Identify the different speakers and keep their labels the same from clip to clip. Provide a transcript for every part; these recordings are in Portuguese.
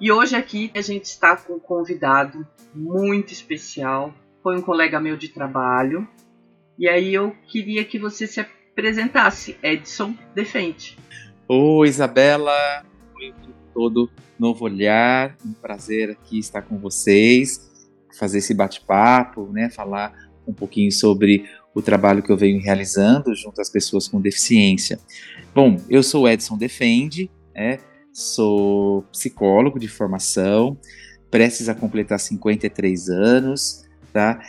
Speaker 1: E hoje aqui a gente está com um convidado muito especial. Foi um colega meu de trabalho. E aí eu queria que você se apresentasse. Edson Defende.
Speaker 2: Oi, Isabela. Oi, todo Novo Olhar. Um prazer aqui estar com vocês, fazer esse bate-papo, né? Falar um pouquinho sobre o trabalho que eu venho realizando junto às pessoas com deficiência. Bom, eu sou Edson Defende, né? Sou psicólogo de formação, prestes a completar 53 anos, tá?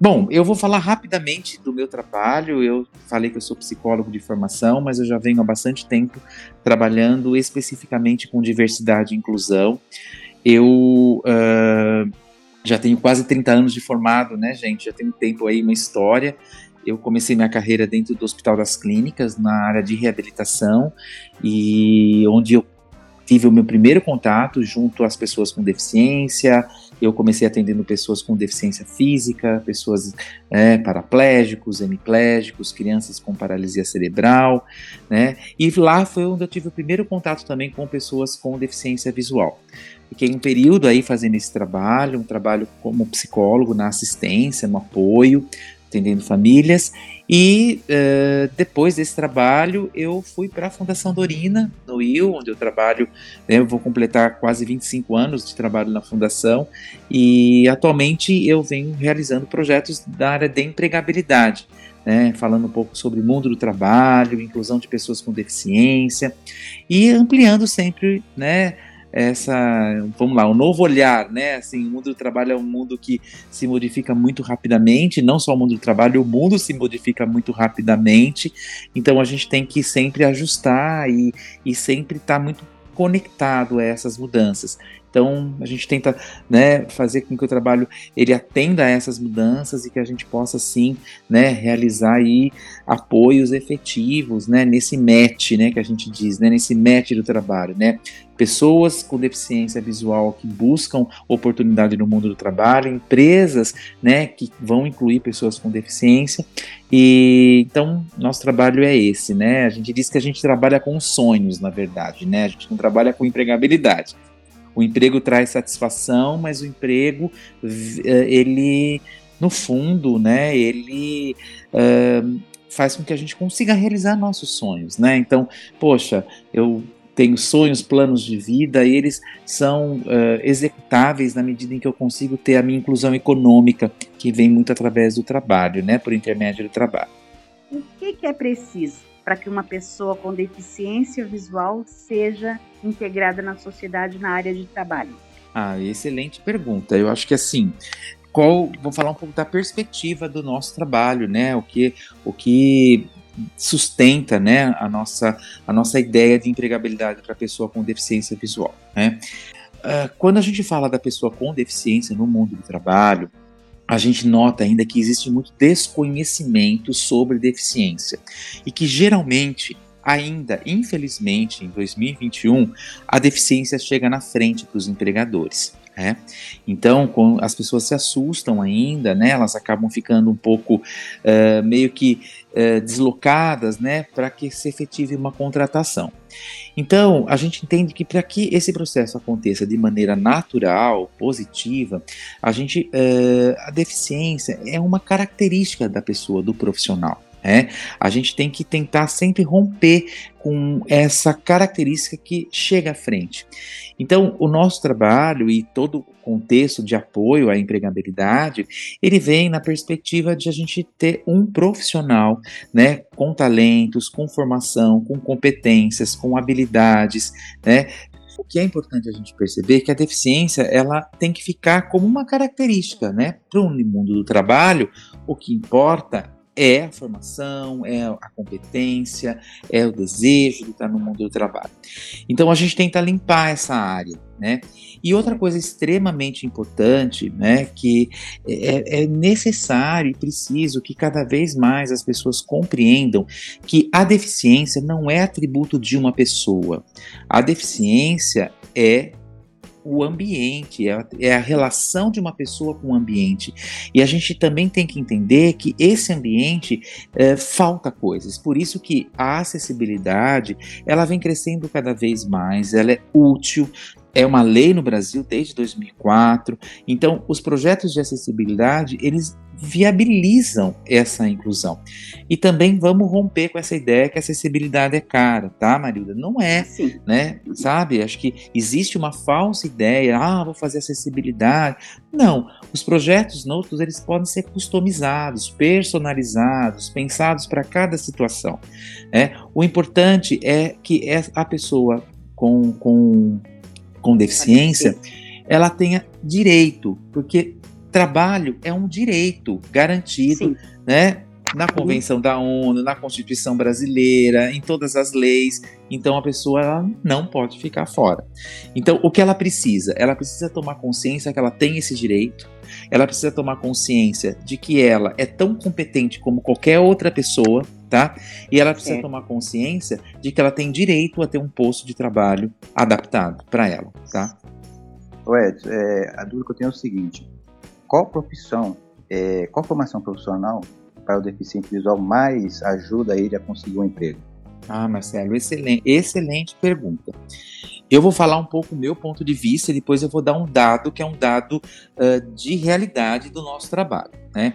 Speaker 2: Bom, eu vou falar rapidamente do meu trabalho. Eu falei que eu sou psicólogo de formação, mas eu já venho há bastante tempo trabalhando especificamente com diversidade e inclusão. Eu uh, já tenho quase 30 anos de formado, né, gente? Já tenho tempo aí, uma história. Eu comecei minha carreira dentro do Hospital das Clínicas, na área de reabilitação, e onde eu tive o meu primeiro contato junto às pessoas com deficiência. Eu comecei atendendo pessoas com deficiência física, pessoas é, paraplégicos, hemiplégicos, crianças com paralisia cerebral, né? E lá foi onde eu tive o primeiro contato também com pessoas com deficiência visual. Fiquei um período aí fazendo esse trabalho, um trabalho como psicólogo na assistência, no apoio, atendendo famílias. E uh, depois desse trabalho, eu fui para a Fundação Dorina, no Rio, onde eu trabalho, né, eu vou completar quase 25 anos de trabalho na Fundação, e atualmente eu venho realizando projetos da área de empregabilidade. Né, falando um pouco sobre o mundo do trabalho, inclusão de pessoas com deficiência e ampliando sempre né, essa, vamos lá, um novo olhar, né? Assim, o mundo do trabalho é um mundo que se modifica muito rapidamente, não só o mundo do trabalho, o mundo se modifica muito rapidamente, então a gente tem que sempre ajustar e, e sempre estar tá muito conectado a essas mudanças. Então a gente tenta né, fazer com que o trabalho ele atenda a essas mudanças e que a gente possa sim né, realizar aí apoios efetivos né, nesse match né, que a gente diz, né, nesse match do trabalho. Né? Pessoas com deficiência visual que buscam oportunidade no mundo do trabalho, empresas né, que vão incluir pessoas com deficiência. E então nosso trabalho é esse, né? A gente diz que a gente trabalha com sonhos, na verdade, né? A gente não trabalha com empregabilidade. O emprego traz satisfação, mas o emprego, eh, ele, no fundo, né, ele uh, faz com que a gente consiga realizar nossos sonhos, né? Então, poxa, eu tenho sonhos, planos de vida, e eles são uh, executáveis na medida em que eu consigo ter a minha inclusão econômica, que vem muito através do trabalho, né, por intermédio do trabalho.
Speaker 3: O que, que é preciso para que uma pessoa com deficiência visual seja integrada na sociedade na área de trabalho?
Speaker 2: Ah, excelente pergunta. Eu acho que assim, qual, vou falar um pouco da perspectiva do nosso trabalho, né? O que, o que sustenta, né, a nossa, a nossa ideia de empregabilidade para a pessoa com deficiência visual, né? Uh, quando a gente fala da pessoa com deficiência no mundo do trabalho, a gente nota ainda que existe muito desconhecimento sobre deficiência e que geralmente ainda, infelizmente, em 2021, a deficiência chega na frente para os empregadores. Né? Então, as pessoas se assustam ainda, né? elas acabam ficando um pouco uh, meio que uh, deslocadas né? para que se efetive uma contratação. Então, a gente entende que para que esse processo aconteça de maneira natural, positiva, a gente, uh, a deficiência é uma característica da pessoa, do profissional. É, a gente tem que tentar sempre romper com essa característica que chega à frente. Então, o nosso trabalho e todo contexto de apoio à empregabilidade, ele vem na perspectiva de a gente ter um profissional, né, com talentos, com formação, com competências, com habilidades, né, o que é importante a gente perceber é que a deficiência ela tem que ficar como uma característica, né? Para o mundo do trabalho, o que importa é a formação, é a competência, é o desejo de estar no mundo do trabalho. Então a gente tenta limpar essa área, né? E outra coisa extremamente importante, né, que é, é necessário e preciso que cada vez mais as pessoas compreendam que a deficiência não é atributo de uma pessoa. A deficiência é o ambiente, é a, é a, relação de uma pessoa com o ambiente. E a gente também tem que entender que esse ambiente é, falta coisas. Por isso que a acessibilidade ela vem crescendo cada vez mais, ela é útil, é uma lei no Brasil desde 2004. Então, os projetos de acessibilidade, eles viabilizam essa inclusão. E também vamos romper com essa ideia que a acessibilidade é cara, tá, Marilda? Não é, Sim. né? Sabe? Acho que existe uma falsa ideia, ah, vou fazer acessibilidade. Não, os projetos noutros eles podem ser customizados, personalizados, pensados para cada situação. Né? O importante é que a pessoa com, com com deficiência, ela tenha direito, porque trabalho é um direito garantido, Sim. né? Na Convenção da ONU, na Constituição Brasileira, em todas as leis. Então a pessoa não pode ficar fora. Então o que ela precisa? Ela precisa tomar consciência que ela tem esse direito. Ela precisa tomar consciência de que ela é tão competente como qualquer outra pessoa, tá? E ela precisa é. tomar consciência de que ela tem direito a ter um posto de trabalho adaptado para ela, tá?
Speaker 4: O Ed, é, a dúvida que eu tenho é o seguinte: qual profissão, é, qual formação profissional para o deficiente visual mais ajuda ele a conseguir um emprego?
Speaker 2: Ah, Marcelo, excelente, excelente pergunta. Eu vou falar um pouco o meu ponto de vista e depois eu vou dar um dado que é um dado uh, de realidade do nosso trabalho, né?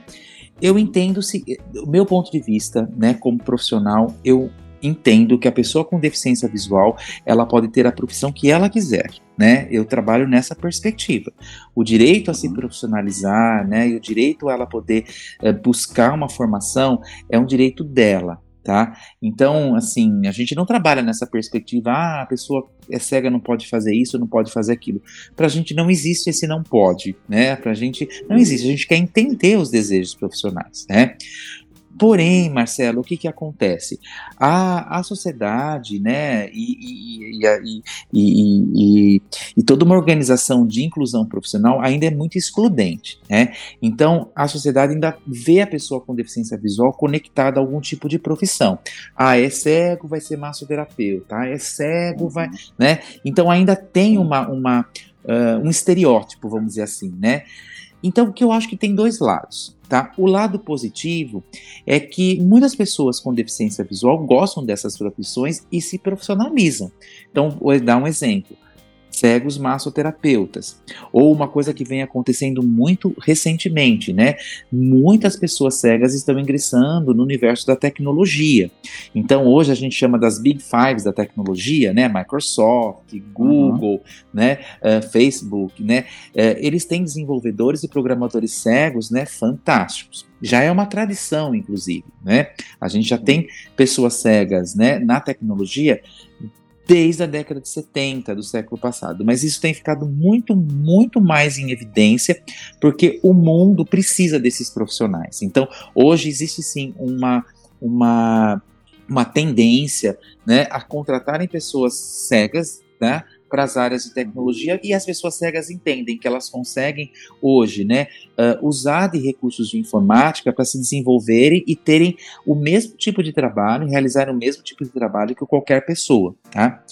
Speaker 2: Eu entendo se o meu ponto de vista, né, como profissional, eu entendo que a pessoa com deficiência visual ela pode ter a profissão que ela quiser, né? Eu trabalho nessa perspectiva. O direito a se profissionalizar, né, e o direito a ela poder é, buscar uma formação é um direito dela, tá? Então, assim, a gente não trabalha nessa perspectiva, ah, a pessoa é cega, não pode fazer isso, não pode fazer aquilo. Pra gente não existe esse não pode, né? Pra gente não existe, a gente quer entender os desejos profissionais, né? Porém, Marcelo, o que, que acontece? A, a sociedade, né, e, e, e, e, toda uma organização de inclusão profissional ainda é muito excludente, né? Então, a sociedade ainda vê a pessoa com deficiência visual conectada a algum tipo de profissão. Ah, é cego, vai ser massoterapeuta. Ah, é cego, vai, né? Então, ainda tem uma, uma uh, um estereótipo, vamos dizer assim, né? Então, o que eu acho que tem dois lados. Tá? O lado positivo é que muitas pessoas com deficiência visual gostam dessas profissões e se profissionalizam. Então, vou dar um exemplo cegos massoterapeutas. Ou uma coisa que vem acontecendo muito recentemente, né? Muitas pessoas cegas estão ingressando no universo da tecnologia. Então hoje a gente chama das Big Fives da tecnologia, né? Microsoft, Google, uhum. né? Uh, Facebook, né? Uh, eles têm desenvolvedores e programadores cegos, né? Fantásticos já é uma tradição, inclusive, né? A gente já tem pessoas cegas, né, na tecnologia desde a década de 70 do século passado. Mas isso tem ficado muito, muito mais em evidência porque o mundo precisa desses profissionais. Então, hoje existe sim uma, uma, uma tendência né, a contratarem pessoas cegas né, para as áreas de tecnologia e as pessoas cegas entendem que elas conseguem hoje né, uh, usar de recursos de informática para se desenvolverem e terem o mesmo tipo de trabalho, realizar o mesmo tipo de trabalho que qualquer pessoa. Tá?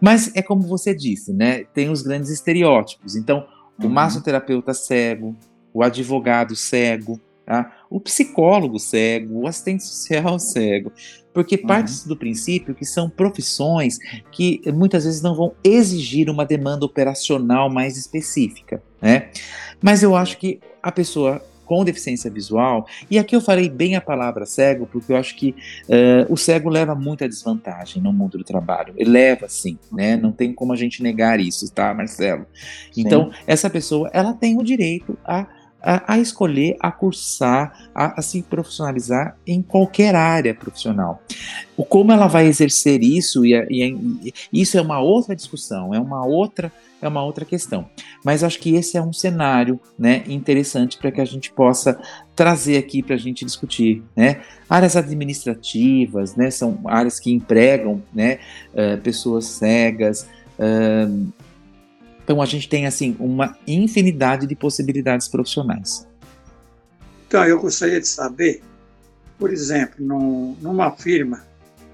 Speaker 2: Mas é como você disse, né, tem os grandes estereótipos. Então, o uhum. massoterapeuta cego, o advogado cego, tá? O psicólogo cego, o assistente social cego porque uhum. parte do princípio que são profissões que muitas vezes não vão exigir uma demanda operacional mais específica, né? Mas eu acho que a pessoa com deficiência visual, e aqui eu falei bem a palavra cego, porque eu acho que uh, o cego leva muita desvantagem no mundo do trabalho. Ele leva, sim, né? Não tem como a gente negar isso, tá, Marcelo? Então, sim. essa pessoa, ela tem o direito a a, a, escolher, a cursar, a, a, se profissionalizar em qualquer área profissional. O como ela vai exercer isso e, e, e, isso é uma outra discussão, é uma outra é uma outra questão. Mas acho que esse é um cenário né, interessante para que a gente possa trazer aqui para a gente discutir. Né? Áreas administrativas né, são áreas que empregam né, uh, pessoas cegas. Uh, então a gente tem assim uma infinidade de possibilidades profissionais.
Speaker 5: Então eu gostaria de saber, por exemplo, num, numa firma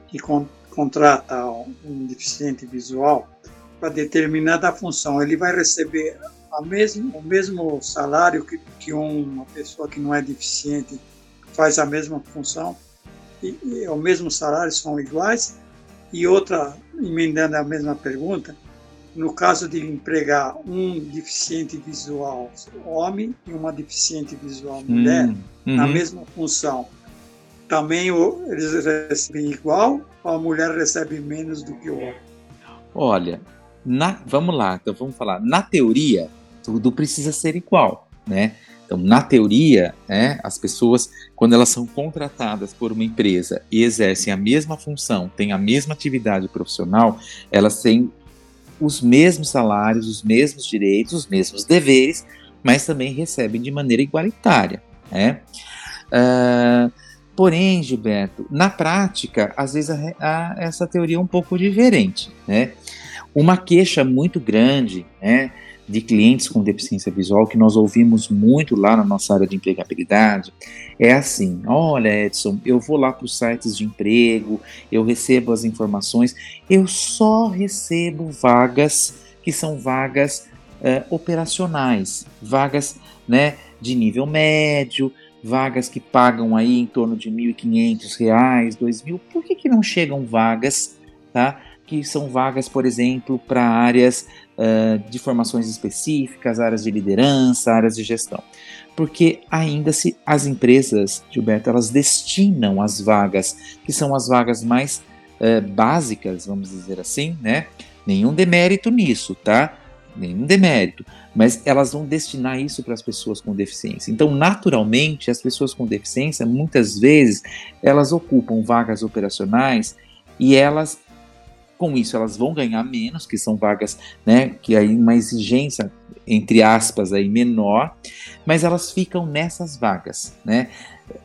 Speaker 5: que con contrata um deficiente visual, para determinada função. Ele vai receber mesmo, o mesmo salário que, que uma pessoa que não é deficiente faz a mesma função, e, e o mesmo salário são iguais. E outra, emendando a mesma pergunta, no caso de empregar um deficiente visual homem e uma deficiente visual mulher hum, uhum. na mesma função, também eles recebem igual ou a mulher recebe menos do que o homem?
Speaker 2: Olha, na, vamos lá, então vamos falar. Na teoria, tudo precisa ser igual, né? Então, na teoria, né, as pessoas, quando elas são contratadas por uma empresa e exercem a mesma função, têm a mesma atividade profissional, elas têm os mesmos salários, os mesmos direitos, os mesmos deveres, mas também recebem de maneira igualitária. Né? Uh, porém, Gilberto, na prática, às vezes essa teoria é um pouco diferente. Né? Uma queixa muito grande né, de clientes com deficiência visual, que nós ouvimos muito lá na nossa área de empregabilidade, é assim: olha, Edson, eu vou lá para os sites de emprego, eu recebo as informações, eu só recebo vagas que são vagas uh, operacionais, vagas né, de nível médio, vagas que pagam aí em torno de R$ 1.500, R$ 2.000. Por que, que não chegam vagas tá? Que são vagas, por exemplo, para áreas uh, de formações específicas, áreas de liderança, áreas de gestão. Porque ainda se as empresas, Gilberto, elas destinam as vagas, que são as vagas mais uh, básicas, vamos dizer assim, né? Nenhum demérito nisso, tá? Nenhum demérito. Mas elas vão destinar isso para as pessoas com deficiência. Então, naturalmente, as pessoas com deficiência, muitas vezes, elas ocupam vagas operacionais e elas com isso, elas vão ganhar menos, que são vagas, né, que aí uma exigência entre aspas aí menor, mas elas ficam nessas vagas, né?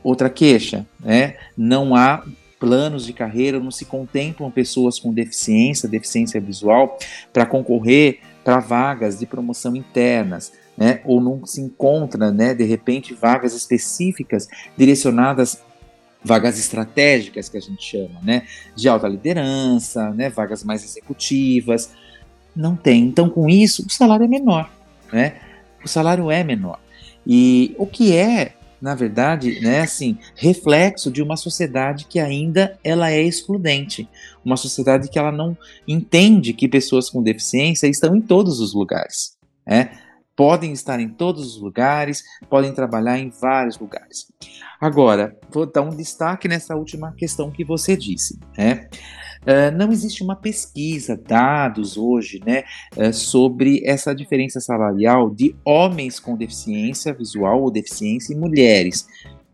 Speaker 2: Outra queixa, né? Não há planos de carreira, não se contemplam pessoas com deficiência, deficiência visual, para concorrer para vagas de promoção internas. Né, ou não se encontra, né, de repente, vagas específicas direcionadas vagas estratégicas que a gente chama, né, de alta liderança, né, vagas mais executivas. Não tem. Então, com isso, o salário é menor, né? O salário é menor. E o que é, na verdade, né, assim, reflexo de uma sociedade que ainda ela é excludente, uma sociedade que ela não entende que pessoas com deficiência estão em todos os lugares, né? Podem estar em todos os lugares, podem trabalhar em vários lugares. Agora, vou dar um destaque nessa última questão que você disse. Né? Uh, não existe uma pesquisa, dados hoje, né, uh, sobre essa diferença salarial de homens com deficiência visual ou deficiência e mulheres,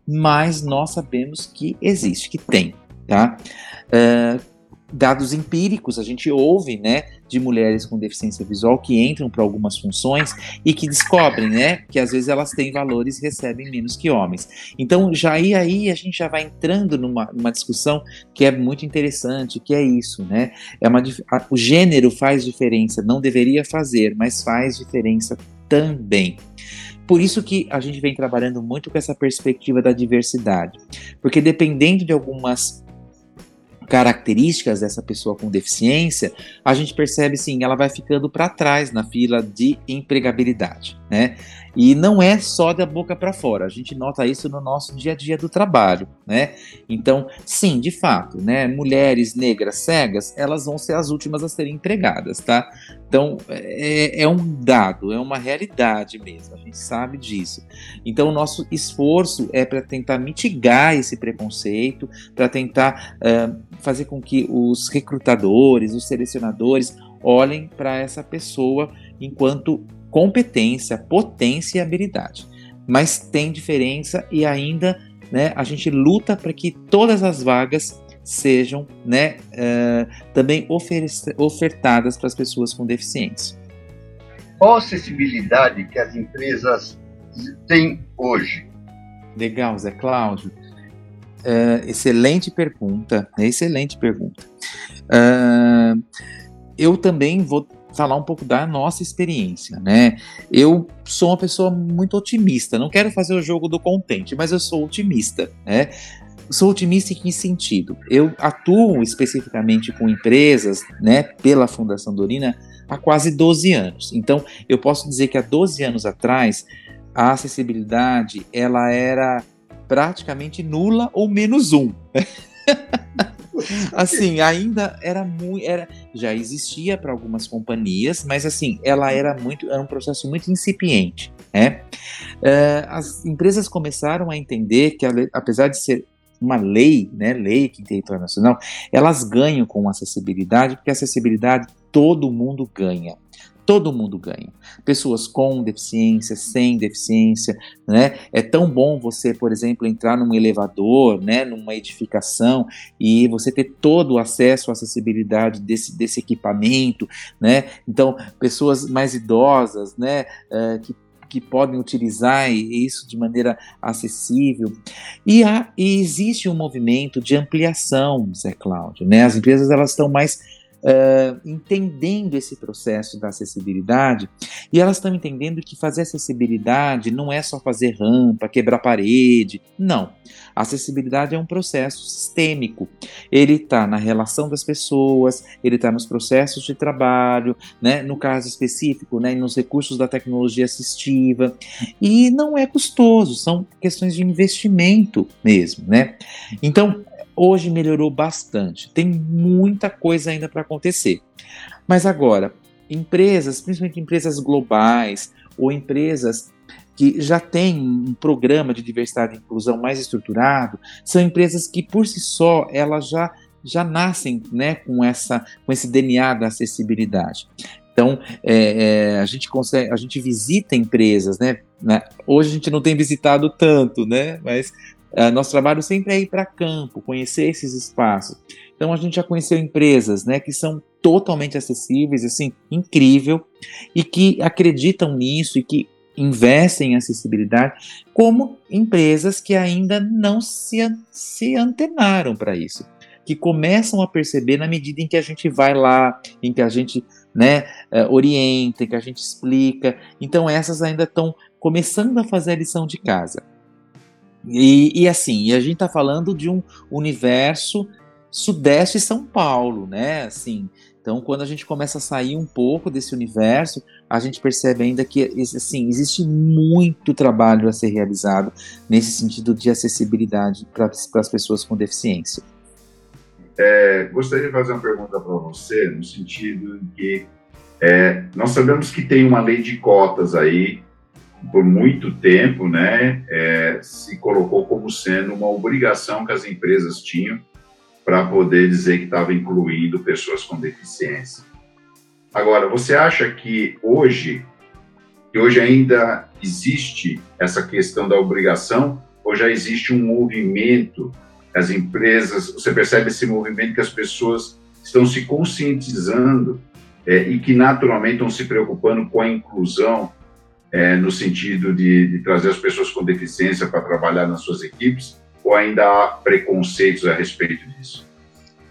Speaker 2: mas nós sabemos que existe, que tem, tá? Uh, dados empíricos, a gente ouve, né, de mulheres com deficiência visual que entram para algumas funções e que descobrem, né, que às vezes elas têm valores e recebem menos que homens. Então, já aí, aí a gente já vai entrando numa, numa discussão que é muito interessante, que é isso, né? É uma, a, o gênero faz diferença, não deveria fazer, mas faz diferença também. Por isso que a gente vem trabalhando muito com essa perspectiva da diversidade, porque dependendo de algumas características dessa pessoa com deficiência, a gente percebe sim, ela vai ficando para trás na fila de empregabilidade, né? E não é só da boca para fora, a gente nota isso no nosso dia a dia do trabalho, né? Então, sim, de fato, né? Mulheres negras cegas, elas vão ser as últimas a serem empregadas, tá? Então, é, é um dado, é uma realidade mesmo, a gente sabe disso. Então, o nosso esforço é para tentar mitigar esse preconceito, para tentar uh, fazer com que os recrutadores, os selecionadores, olhem para essa pessoa enquanto competência, potência e habilidade. Mas tem diferença e ainda né, a gente luta para que todas as vagas sejam né, uh, também ofertadas para as pessoas com deficiência.
Speaker 6: Qual a acessibilidade que as empresas têm hoje?
Speaker 2: Legal, Zé Cláudio. Uh, excelente pergunta, excelente pergunta. Uh, eu também vou falar um pouco da nossa experiência, né? Eu sou uma pessoa muito otimista, não quero fazer o jogo do contente, mas eu sou otimista, né? Sou otimista em que sentido? Eu atuo especificamente com empresas, né, pela Fundação Dorina há quase 12 anos. Então, eu posso dizer que há 12 anos atrás, a acessibilidade, ela era praticamente nula ou menos um. assim, ainda era muito, era, já existia para algumas companhias, mas assim, ela era muito, era um processo muito incipiente, né? Uh, as empresas começaram a entender que, apesar de ser uma lei, né, lei que tem internacional, elas ganham com acessibilidade, porque acessibilidade todo mundo ganha todo mundo ganha. Pessoas com deficiência, sem deficiência, né? É tão bom você, por exemplo, entrar num elevador, né, numa edificação e você ter todo o acesso à acessibilidade desse, desse equipamento, né? Então, pessoas mais idosas, né, uh, que que podem utilizar isso de maneira acessível. E, há, e existe um movimento de ampliação, Zé Cláudio. Né? As empresas elas estão mais uh, entendendo esse processo da acessibilidade e elas estão entendendo que fazer acessibilidade não é só fazer rampa, quebrar parede, não. A acessibilidade é um processo sistêmico. Ele está na relação das pessoas, ele está nos processos de trabalho, né, no caso específico, né, nos recursos da tecnologia assistiva. E não é custoso, são questões de investimento mesmo. Né? Então, Hoje melhorou bastante, tem muita coisa ainda para acontecer. Mas agora, empresas, principalmente empresas globais ou empresas que já têm um programa de diversidade e inclusão mais estruturado, são empresas que por si só elas já já nascem né, com, essa, com esse DNA da acessibilidade. Então, é, é, a gente consegue, a gente visita empresas, né, né? Hoje a gente não tem visitado tanto, né? Mas Uh, nosso trabalho sempre é ir para campo, conhecer esses espaços. Então a gente já conheceu empresas, né, que são totalmente acessíveis, assim, incrível, e que acreditam nisso e que investem em acessibilidade, como empresas que ainda não se, se antenaram para isso, que começam a perceber na medida em que a gente vai lá, em que a gente né, uh, orienta, em que a gente explica. Então essas ainda estão começando a fazer a lição de casa. E, e assim, a gente está falando de um universo sudeste São Paulo, né? Assim, então, quando a gente começa a sair um pouco desse universo, a gente percebe ainda que assim, existe muito trabalho a ser realizado nesse sentido de acessibilidade para as pessoas com deficiência.
Speaker 7: É, gostaria de fazer uma pergunta para você, no sentido que é, nós sabemos que tem uma lei de cotas aí por muito tempo, né, é, se colocou como sendo uma obrigação que as empresas tinham para poder dizer que estava incluindo pessoas com deficiência. Agora, você acha que hoje, que hoje ainda existe essa questão da obrigação, ou já existe um movimento, as empresas, você percebe esse movimento que as pessoas estão se conscientizando é, e que naturalmente estão se preocupando com a inclusão é, no sentido de, de, trazer as pessoas com deficiência para trabalhar nas suas equipes, ou ainda há preconceitos a respeito disso?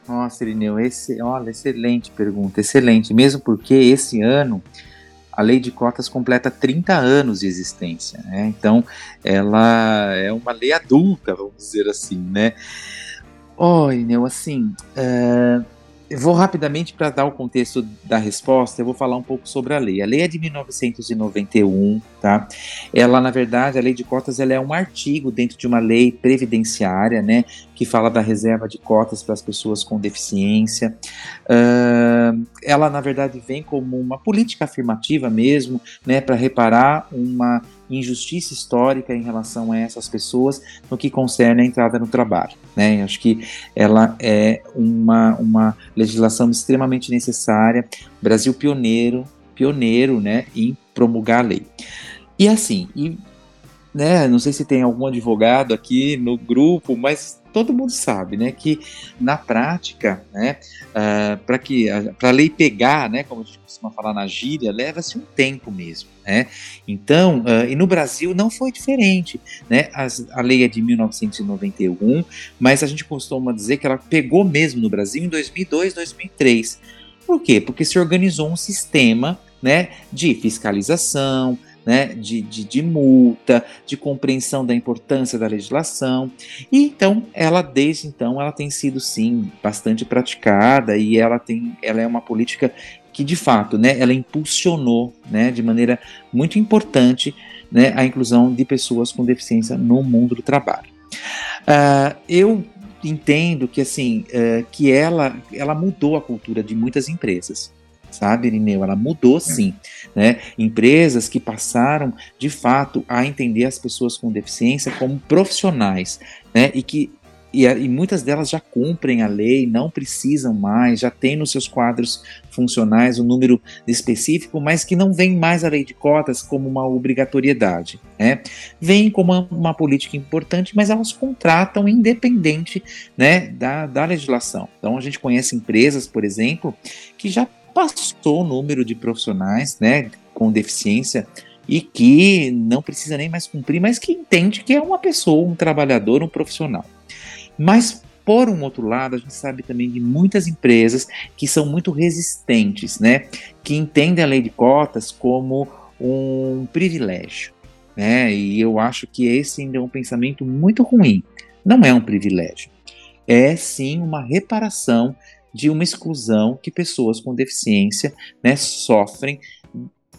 Speaker 2: Nossa, Irineu, esse, olha, excelente pergunta, excelente, mesmo porque esse ano a lei de cotas completa 30 anos de existência, né? Então, ela é uma lei adulta, vamos dizer assim, né? Oi, Neu, assim, uh, eu vou rapidamente para dar o contexto da resposta, eu vou falar um pouco sobre a lei. A lei é de 1991, tá? Ela, na verdade, a lei de cotas, ela é um artigo dentro de uma lei previdenciária, né, que fala da reserva de cotas para as pessoas com deficiência. Uh, ela, na verdade, vem como uma política afirmativa mesmo, né, para reparar uma injustiça histórica em relação a essas pessoas no que concerne a entrada no trabalho. Né? Acho que ela é uma, uma legislação extremamente necessária, Brasil pioneiro, pioneiro né, em promulgar a lei. E assim, e, né, não sei se tem algum advogado aqui no grupo, mas todo mundo sabe, né, que na prática, né, uh, para que para lei pegar, né, como a gente costuma falar na gíria, leva-se um tempo mesmo, né? Então, uh, e no Brasil não foi diferente, né? As, a lei é de 1991, mas a gente costuma dizer que ela pegou mesmo no Brasil em 2002, 2003. Por quê? Porque se organizou um sistema, né, de fiscalização, né, de, de, de, multa, de compreensão da importância da legislação. E então, ela desde então, ela tem sido sim bastante praticada e ela tem, ela é uma política que de fato, né, ela impulsionou, né, de maneira muito importante, né, a inclusão de pessoas com deficiência no mundo do trabalho. Uh, eu entendo que assim, uh, que ela, ela mudou a cultura de muitas empresas sabe, Irineu? Ela mudou é. sim, né? Empresas que passaram, de fato, a entender as pessoas com deficiência como profissionais, né? E que e, e, muitas delas já cumprem a lei, não precisam mais, já tem nos seus quadros funcionais um número específico, mas que não vem mais a lei de cotas como uma obrigatoriedade. Né? Vem como uma, uma política importante, mas elas contratam independente né, da, da legislação. Então a gente conhece empresas, por exemplo, que já passou o número de profissionais né, com deficiência e que não precisa nem mais cumprir, mas que entende que é uma pessoa, um trabalhador, um profissional. Mas por um outro lado, a gente sabe também de muitas empresas que são muito resistentes, né? Que entendem a lei de cotas como um privilégio, né? E eu acho que esse ainda é um pensamento muito ruim. Não é um privilégio. É sim uma reparação de uma exclusão que pessoas com deficiência né, sofrem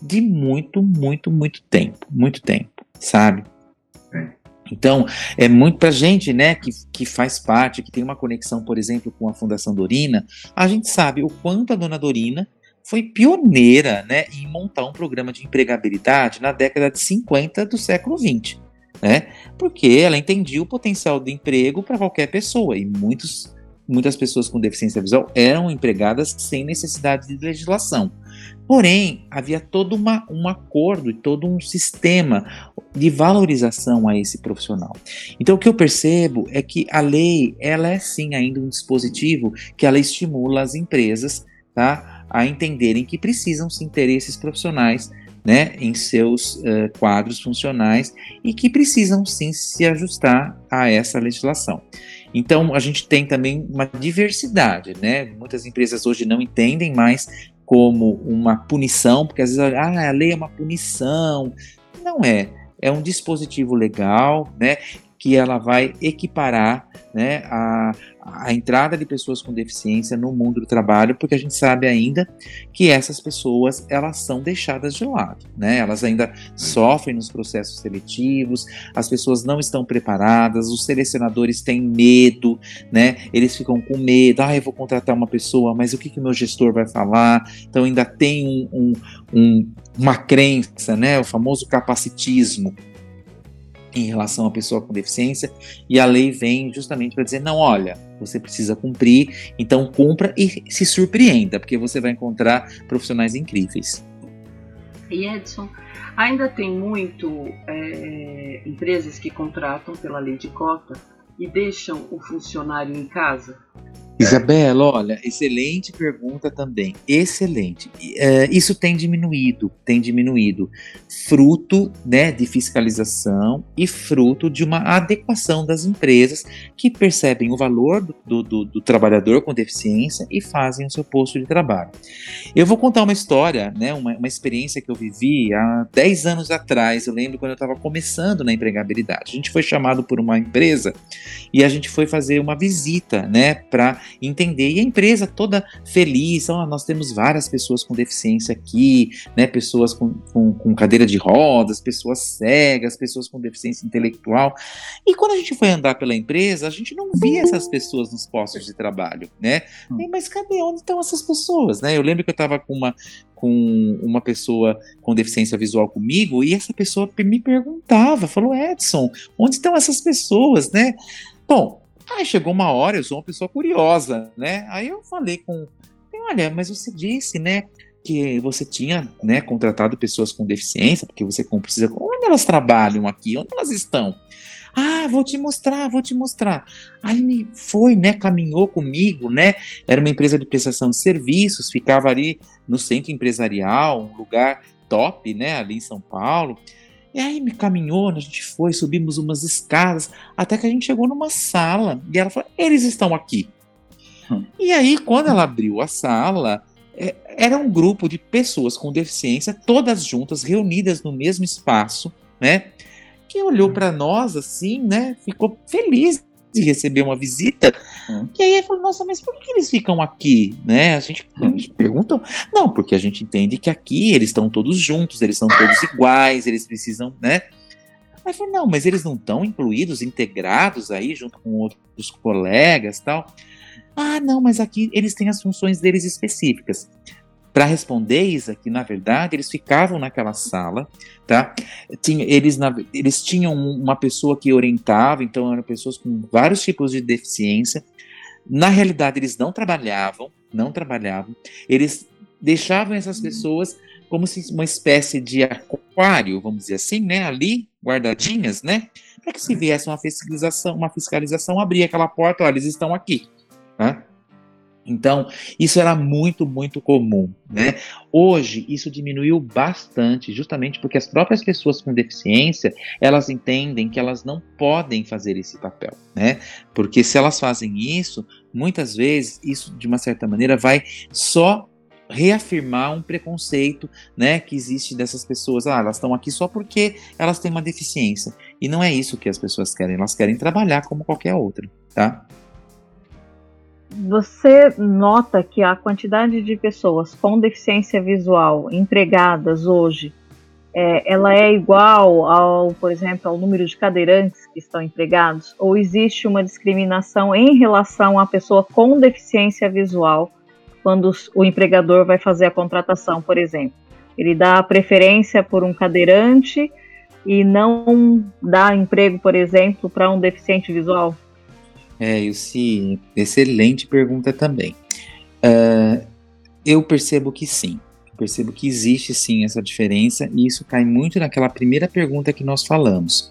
Speaker 2: de muito, muito, muito tempo, muito tempo, sabe? Então, é muito pra gente, né, que, que faz parte, que tem uma conexão, por exemplo, com a Fundação Dorina, a gente sabe o quanto a dona Dorina foi pioneira, né, em montar um programa de empregabilidade na década de 50 do século 20, né? Porque ela entendia o potencial do emprego para qualquer pessoa e muitos muitas pessoas com deficiência visual eram empregadas sem necessidade de legislação. Porém, havia todo uma, um acordo e todo um sistema de valorização a esse profissional. Então, o que eu percebo é que a lei, ela é sim ainda um dispositivo que ela estimula as empresas tá, a entenderem que precisam sim ter esses profissionais né, em seus uh, quadros funcionais e que precisam sim se ajustar a essa legislação. Então, a gente tem também uma diversidade, né? Muitas empresas hoje não entendem mais como uma punição, porque às vezes ah, a lei é uma punição. Não é. É um dispositivo legal, né? Que ela vai equiparar né, a, a entrada de pessoas com deficiência no mundo do trabalho, porque a gente sabe ainda que essas pessoas elas são deixadas de lado, né? Elas ainda sofrem nos processos seletivos, as pessoas não estão preparadas, os selecionadores têm medo, né? Eles ficam com medo, ah, eu vou contratar uma pessoa, mas o que que meu gestor vai falar? Então ainda tem um, um, um uma crença, né? O famoso capacitismo em relação à pessoa com deficiência, e a lei vem justamente para dizer: não, olha, você precisa cumprir, então cumpra e se surpreenda, porque você vai encontrar profissionais incríveis.
Speaker 1: E Edson, ainda tem muito é, empresas que contratam pela lei de cota e deixam o funcionário em casa?
Speaker 2: Isabela, olha, excelente pergunta também. Excelente. É, isso tem diminuído, tem diminuído. Fruto né, de fiscalização e fruto de uma adequação das empresas que percebem o valor do, do, do, trabalhador com deficiência e fazem o seu posto de trabalho. Eu vou contar uma história, né, uma, uma experiência que eu vivi há 10 anos atrás. Eu lembro quando eu estava começando na empregabilidade. A gente foi chamado por uma empresa e a gente foi fazer uma visita né, para entender. E a empresa toda feliz, oh, nós temos várias pessoas com deficiência aqui, né? Pessoas com, com, com, cadeira de rodas, pessoas cegas, pessoas com deficiência intelectual. E quando a gente foi andar pela empresa, a gente não via essas pessoas nos postos de trabalho, né? Hum. Mas cadê? Onde estão essas pessoas, né? Eu lembro que eu estava com uma com uma pessoa com deficiência visual comigo e essa pessoa me perguntava, falou, Edson, onde estão essas pessoas, né? Bom, Aí chegou uma hora, eu sou uma pessoa curiosa, né? Aí eu falei com, olha, mas você disse, né, que você tinha, né, contratado pessoas com deficiência, porque você precisa, onde elas trabalham aqui? Onde elas estão? Ah, vou te mostrar, vou te mostrar. Aí me foi, né, caminhou comigo, né? Era uma empresa de prestação de serviços, ficava ali no centro empresarial, um lugar top, né, ali em São Paulo. E aí me caminhou, a gente foi, subimos umas escadas, até que a gente chegou numa sala. E ela falou: eles estão aqui. Hum. E aí, quando ela abriu a sala, é, era um grupo de pessoas com deficiência, todas juntas, reunidas no mesmo espaço, né? Que olhou para nós assim, né? Ficou feliz de receber uma visita. Hum. E aí ele falou, nossa, mas por que eles ficam aqui? Né? A gente, a gente pergunta, não, porque a gente entende que aqui eles estão todos juntos, eles são todos iguais, eles precisam, né? Aí falou, não, mas eles não estão incluídos, integrados aí junto com outros colegas tal. Ah, não, mas aqui eles têm as funções deles específicas para responder isso que na verdade eles ficavam naquela sala, tá? Tinha, eles, na, eles tinham uma pessoa que orientava, então eram pessoas com vários tipos de deficiência. Na realidade eles não trabalhavam, não trabalhavam. Eles deixavam essas pessoas como se uma espécie de aquário, vamos dizer assim, né? Ali guardadinhas, né? Para que se viesse uma fiscalização, uma fiscalização, abria aquela porta, olha, eles estão aqui, tá? Então, isso era muito, muito comum, né? Hoje, isso diminuiu bastante, justamente porque as próprias pessoas com deficiência, elas entendem que elas não podem fazer esse papel, né? Porque se elas fazem isso, muitas vezes, isso, de uma certa maneira, vai só reafirmar um preconceito, né, que existe dessas pessoas. Ah, elas estão aqui só porque elas têm uma deficiência. E não é isso que as pessoas querem. Elas querem trabalhar como qualquer outra, tá?
Speaker 8: Você nota que a quantidade de pessoas com deficiência visual empregadas hoje é, ela é igual ao, por exemplo, ao número de cadeirantes que estão empregados? Ou existe uma discriminação em relação à pessoa com deficiência visual quando o empregador vai fazer a contratação, por exemplo? Ele dá preferência por um cadeirante e não dá emprego, por exemplo, para um deficiente visual?
Speaker 2: É, Ilse, excelente pergunta também. Uh, eu percebo que sim. Eu percebo que existe sim essa diferença e isso cai muito naquela primeira pergunta que nós falamos.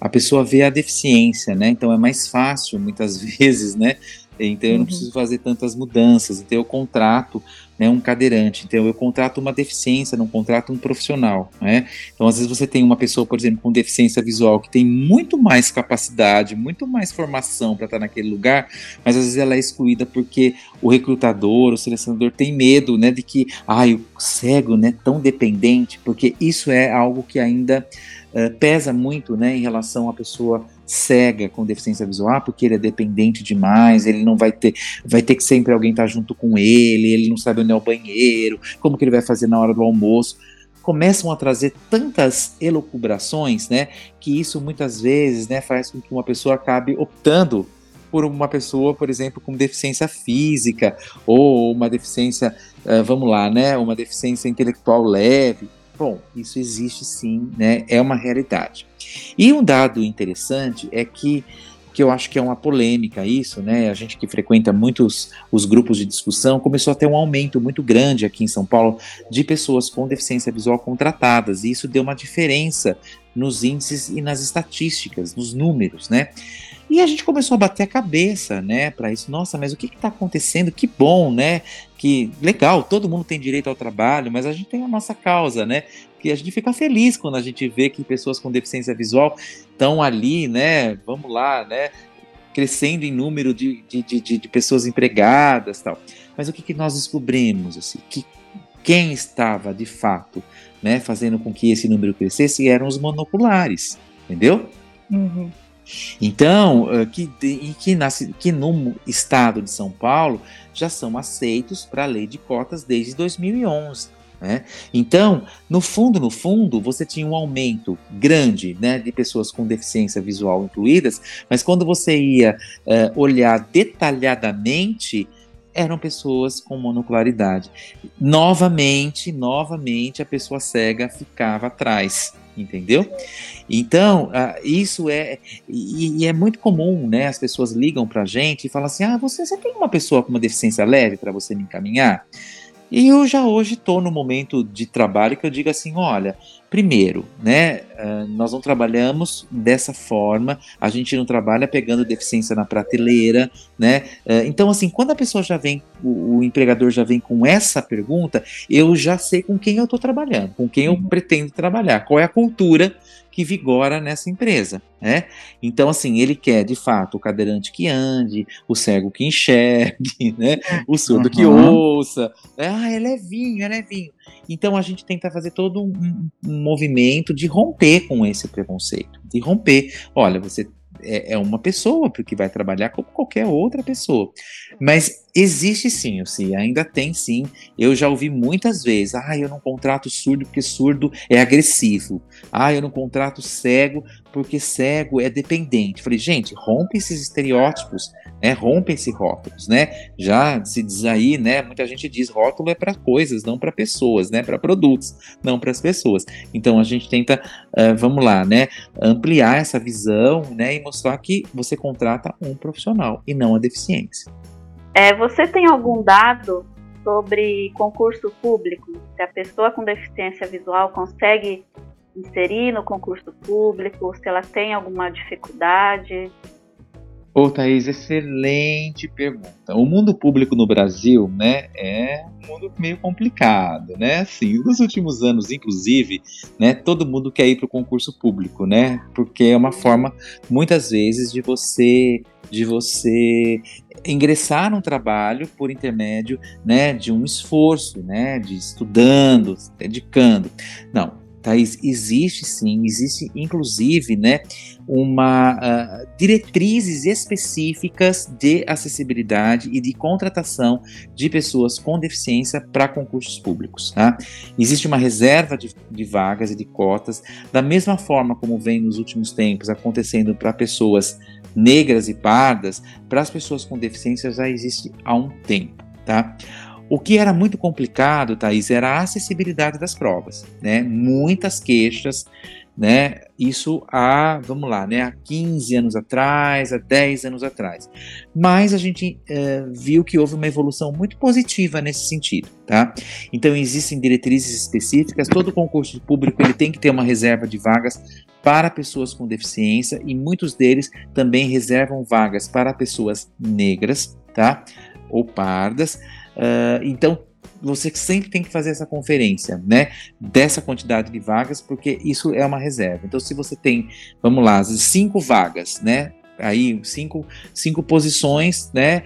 Speaker 2: A pessoa vê a deficiência, né? Então é mais fácil muitas vezes, né? Então eu não uhum. preciso fazer tantas mudanças. Então eu contrato né, um cadeirante. Então eu contrato uma deficiência, não contrato um profissional. Né? Então às vezes você tem uma pessoa, por exemplo, com deficiência visual que tem muito mais capacidade, muito mais formação para estar naquele lugar, mas às vezes ela é excluída porque o recrutador, o selecionador tem medo, né, de que, ai, o cego, né, tão dependente, porque isso é algo que ainda uh, pesa muito, né, em relação à pessoa cega com deficiência visual, porque ele é dependente demais, ele não vai ter, vai ter que sempre alguém estar junto com ele, ele não sabe onde é o banheiro, como que ele vai fazer na hora do almoço. Começam a trazer tantas elucubrações, né, que isso muitas vezes, né, faz com que uma pessoa acabe optando por uma pessoa, por exemplo, com deficiência física ou uma deficiência, uh, vamos lá, né, uma deficiência intelectual leve. Bom, isso existe sim, né, é uma realidade. E um dado interessante é que que eu acho que é uma polêmica isso, né? A gente que frequenta muitos os grupos de discussão começou a ter um aumento muito grande aqui em São Paulo de pessoas com deficiência visual contratadas, e isso deu uma diferença nos índices e nas estatísticas, nos números, né? E a gente começou a bater a cabeça, né, para isso. Nossa, mas o que está acontecendo? Que bom, né? Que legal, todo mundo tem direito ao trabalho, mas a gente tem a nossa causa, né? Que a gente fica feliz quando a gente vê que pessoas com deficiência visual estão ali, né? Vamos lá, né? Crescendo em número de, de, de, de pessoas empregadas, tal. Mas o que, que nós descobrimos, assim? Que quem estava de fato, né, fazendo com que esse número crescesse eram os monoculares, entendeu?
Speaker 8: Uhum.
Speaker 2: Então, eh, que, que, nasce, que no estado de São Paulo já são aceitos para a lei de cotas desde 2011. Né? Então, no fundo, no fundo, você tinha um aumento grande né, de pessoas com deficiência visual incluídas, mas quando você ia uh, olhar detalhadamente, eram pessoas com monocularidade. Novamente, novamente, a pessoa cega ficava atrás entendeu? Então, uh, isso é. E, é muito comum, né? As pessoas ligam pra gente e falam assim: ah, você, você tem uma pessoa com uma deficiência leve para você me encaminhar? E eu já hoje estou no momento de trabalho que eu digo assim: olha, primeiro, né, uh, nós não trabalhamos dessa forma, a gente não trabalha pegando deficiência na prateleira, né? Uh, então, assim, quando a pessoa já vem, o, o, empregador já vem com essa pergunta, eu já sei com quem eu estou trabalhando, com quem eu uhum. pretendo trabalhar, qual é a cultura que vigora nessa empresa, né? Então, assim, ele quer, de fato, o cadeirante que ande, o cego que enxergue, né? O surdo uhum. que ouça. Ah, é levinho, é levinho. Então, a gente tenta fazer todo um, um movimento de romper com esse preconceito, de romper. Olha, você é, é uma pessoa, porque vai trabalhar como qualquer outra pessoa. Mas existe sim, sim, ainda tem sim. Eu já ouvi muitas vezes: ah, eu não contrato surdo porque surdo é agressivo. Ah, eu não contrato cego porque cego é dependente. Falei, gente, rompe esses estereótipos, né? Rompe esses rótulos, né? Já se diz aí, né? Muita gente diz rótulo é para coisas, não para pessoas, né? Para produtos, não para as pessoas. Então a gente tenta, uh, vamos lá, né? Ampliar essa visão, né? E mostrar que você contrata um profissional e não a deficiência.
Speaker 8: É, você tem algum dado sobre concurso público? Se a pessoa com deficiência visual consegue inserir no concurso público, se ela tem alguma dificuldade?
Speaker 2: Ô, Thaís, excelente pergunta. O mundo público no Brasil, né, é um mundo meio complicado, né? Assim, nos últimos anos, inclusive, né, todo mundo quer ir para o concurso público, né? Porque é uma forma, muitas vezes, de você de você ingressar num trabalho por intermédio, né, de um esforço, né, de estudando, dedicando. Não, Thaís, existe sim, existe inclusive né, uma uh, diretrizes específicas de acessibilidade e de contratação de pessoas com deficiência para concursos públicos. Tá? Existe uma reserva de, de vagas e de cotas, da mesma forma como vem nos últimos tempos acontecendo para pessoas negras e pardas, para as pessoas com deficiência já existe há um tempo. Tá? O que era muito complicado, Thaís, era a acessibilidade das provas, né? Muitas queixas, né? Isso há, vamos lá, né? Há 15 anos atrás, há 10 anos atrás. Mas a gente uh, viu que houve uma evolução muito positiva nesse sentido, tá? Então existem diretrizes específicas, todo concurso público ele tem que ter uma reserva de vagas para pessoas com deficiência e muitos deles também reservam vagas para pessoas negras, tá? Ou pardas. Uh, então, você sempre tem que fazer essa conferência, né? Dessa quantidade de vagas, porque isso é uma reserva. Então, se você tem, vamos lá, cinco vagas, né? Aí, cinco, cinco posições, né?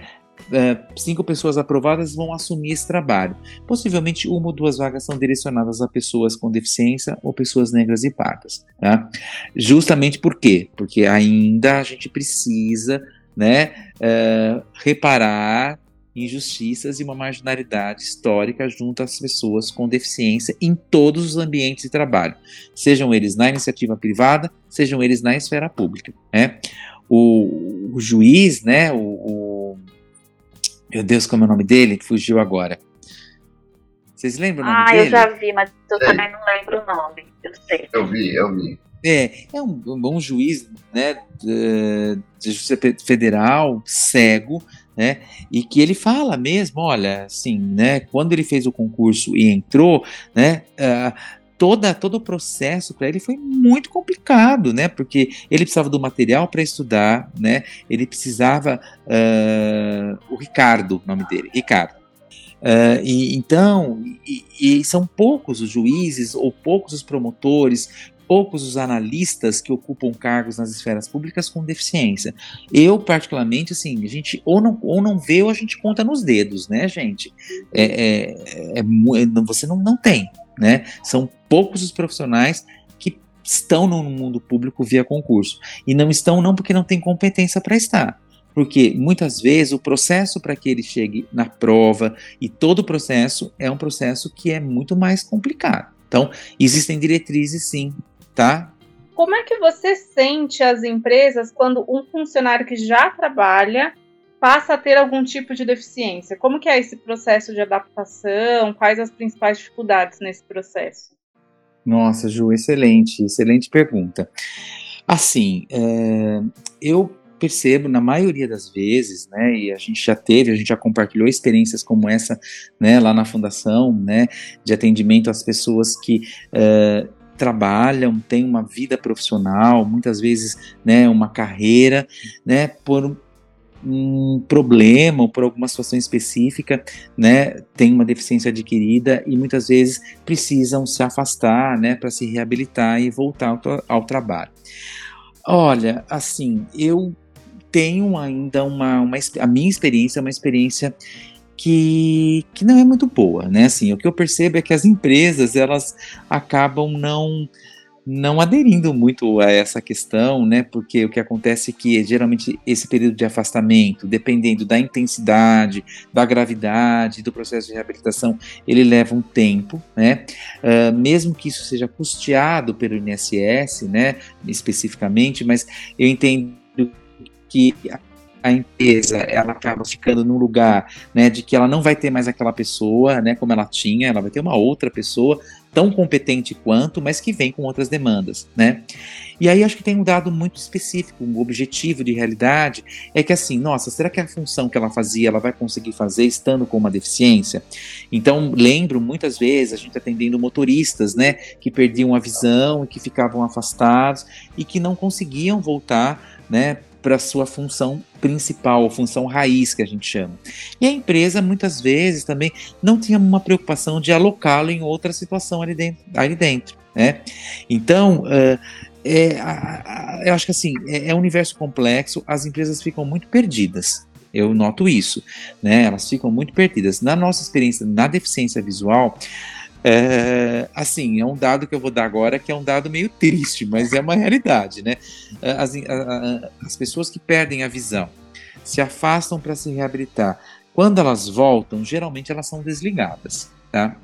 Speaker 2: Uh, cinco pessoas aprovadas vão assumir esse trabalho. Possivelmente uma ou duas vagas são direcionadas a pessoas com deficiência ou pessoas negras e pardas. Tá? Justamente por quê? Porque ainda a gente precisa né, uh, reparar injustiças e uma marginalidade histórica junto às pessoas com deficiência em todos os ambientes de trabalho, sejam eles na iniciativa privada, sejam eles na esfera pública. Né? O, o juiz, né, o, o, meu Deus, como é o nome dele? Fugiu agora. Vocês lembram o nome
Speaker 8: ah,
Speaker 2: dele?
Speaker 8: Ah, eu já vi, mas eu também não lembro o nome. Eu sei.
Speaker 6: Eu vi, eu vi.
Speaker 2: É, é um bom juiz, né, de, de justiça federal, cego, né? E que ele fala mesmo, olha, assim, né? Quando ele fez o concurso e entrou, né? Uh, toda, todo o processo para ele foi muito complicado, né? Porque ele precisava do material para estudar, né? Ele precisava. Uh, o Ricardo, nome dele, Ricardo. Uh, e, então, e, e, são poucos os juízes ou poucos os promotores, poucos os analistas que ocupam cargos nas esferas públicas com deficiência. Eu, particularmente, assim, a gente ou não, ou não vê ou a gente conta nos dedos, né, gente? É, é, é, é você não, não tem, né? São poucos os profissionais que estão no mundo público via concurso. E não estão não porque não tem competência para estar. Porque muitas vezes o processo para que ele chegue na prova e todo o processo é um processo que é muito mais complicado. Então, existem diretrizes sim, tá?
Speaker 9: Como é que você sente as empresas quando um funcionário que já trabalha passa a ter algum tipo de deficiência? Como que é esse processo de adaptação? Quais as principais dificuldades nesse processo?
Speaker 2: Nossa, Ju, excelente, excelente pergunta. Assim, é, eu percebo na maioria das vezes, né, e a gente já teve, a gente já compartilhou experiências como essa, né, lá na fundação, né, de atendimento às pessoas que é, trabalham, têm uma vida profissional, muitas vezes, né, uma carreira, né, por um problema ou por alguma situação específica, né, tem uma deficiência adquirida e muitas vezes precisam se afastar, né, para se reabilitar e voltar ao, ao, trabalho. Olha, assim, eu tenho ainda uma, uma a minha experiência é uma experiência que, que não é muito boa, né? Assim, o que eu percebo é que as empresas elas acabam não não aderindo muito a essa questão, né? Porque o que acontece é que geralmente esse período de afastamento, dependendo da intensidade, da gravidade do processo de reabilitação, ele leva um tempo, né? Uh, mesmo que isso seja custeado pelo INSS, né? Especificamente, mas eu entendo que a empresa ela acaba ficando num lugar né, de que ela não vai ter mais aquela pessoa, né, como ela tinha, ela vai ter uma outra pessoa tão competente quanto, mas que vem com outras demandas, né? E aí acho que tem um dado muito específico, um objetivo de realidade é que assim, nossa, será que a função que ela fazia ela vai conseguir fazer estando com uma deficiência? Então lembro muitas vezes a gente atendendo motoristas, né, que perdiam a visão e que ficavam afastados e que não conseguiam voltar, né, para sua função principal, função raiz que a gente chama. E a empresa muitas vezes também não tinha uma preocupação de alocá-lo em outra situação ali dentro. Ali dentro né? Então, uh, é, a, a, eu acho que assim, é, é um universo complexo, as empresas ficam muito perdidas. Eu noto isso, né? Elas ficam muito perdidas. Na nossa experiência na deficiência visual, é, assim, é um dado que eu vou dar agora que é um dado meio triste, mas é uma realidade, né? É, as, as pessoas que perdem a visão se afastam para se reabilitar. Quando elas voltam, geralmente elas são desligadas, tá?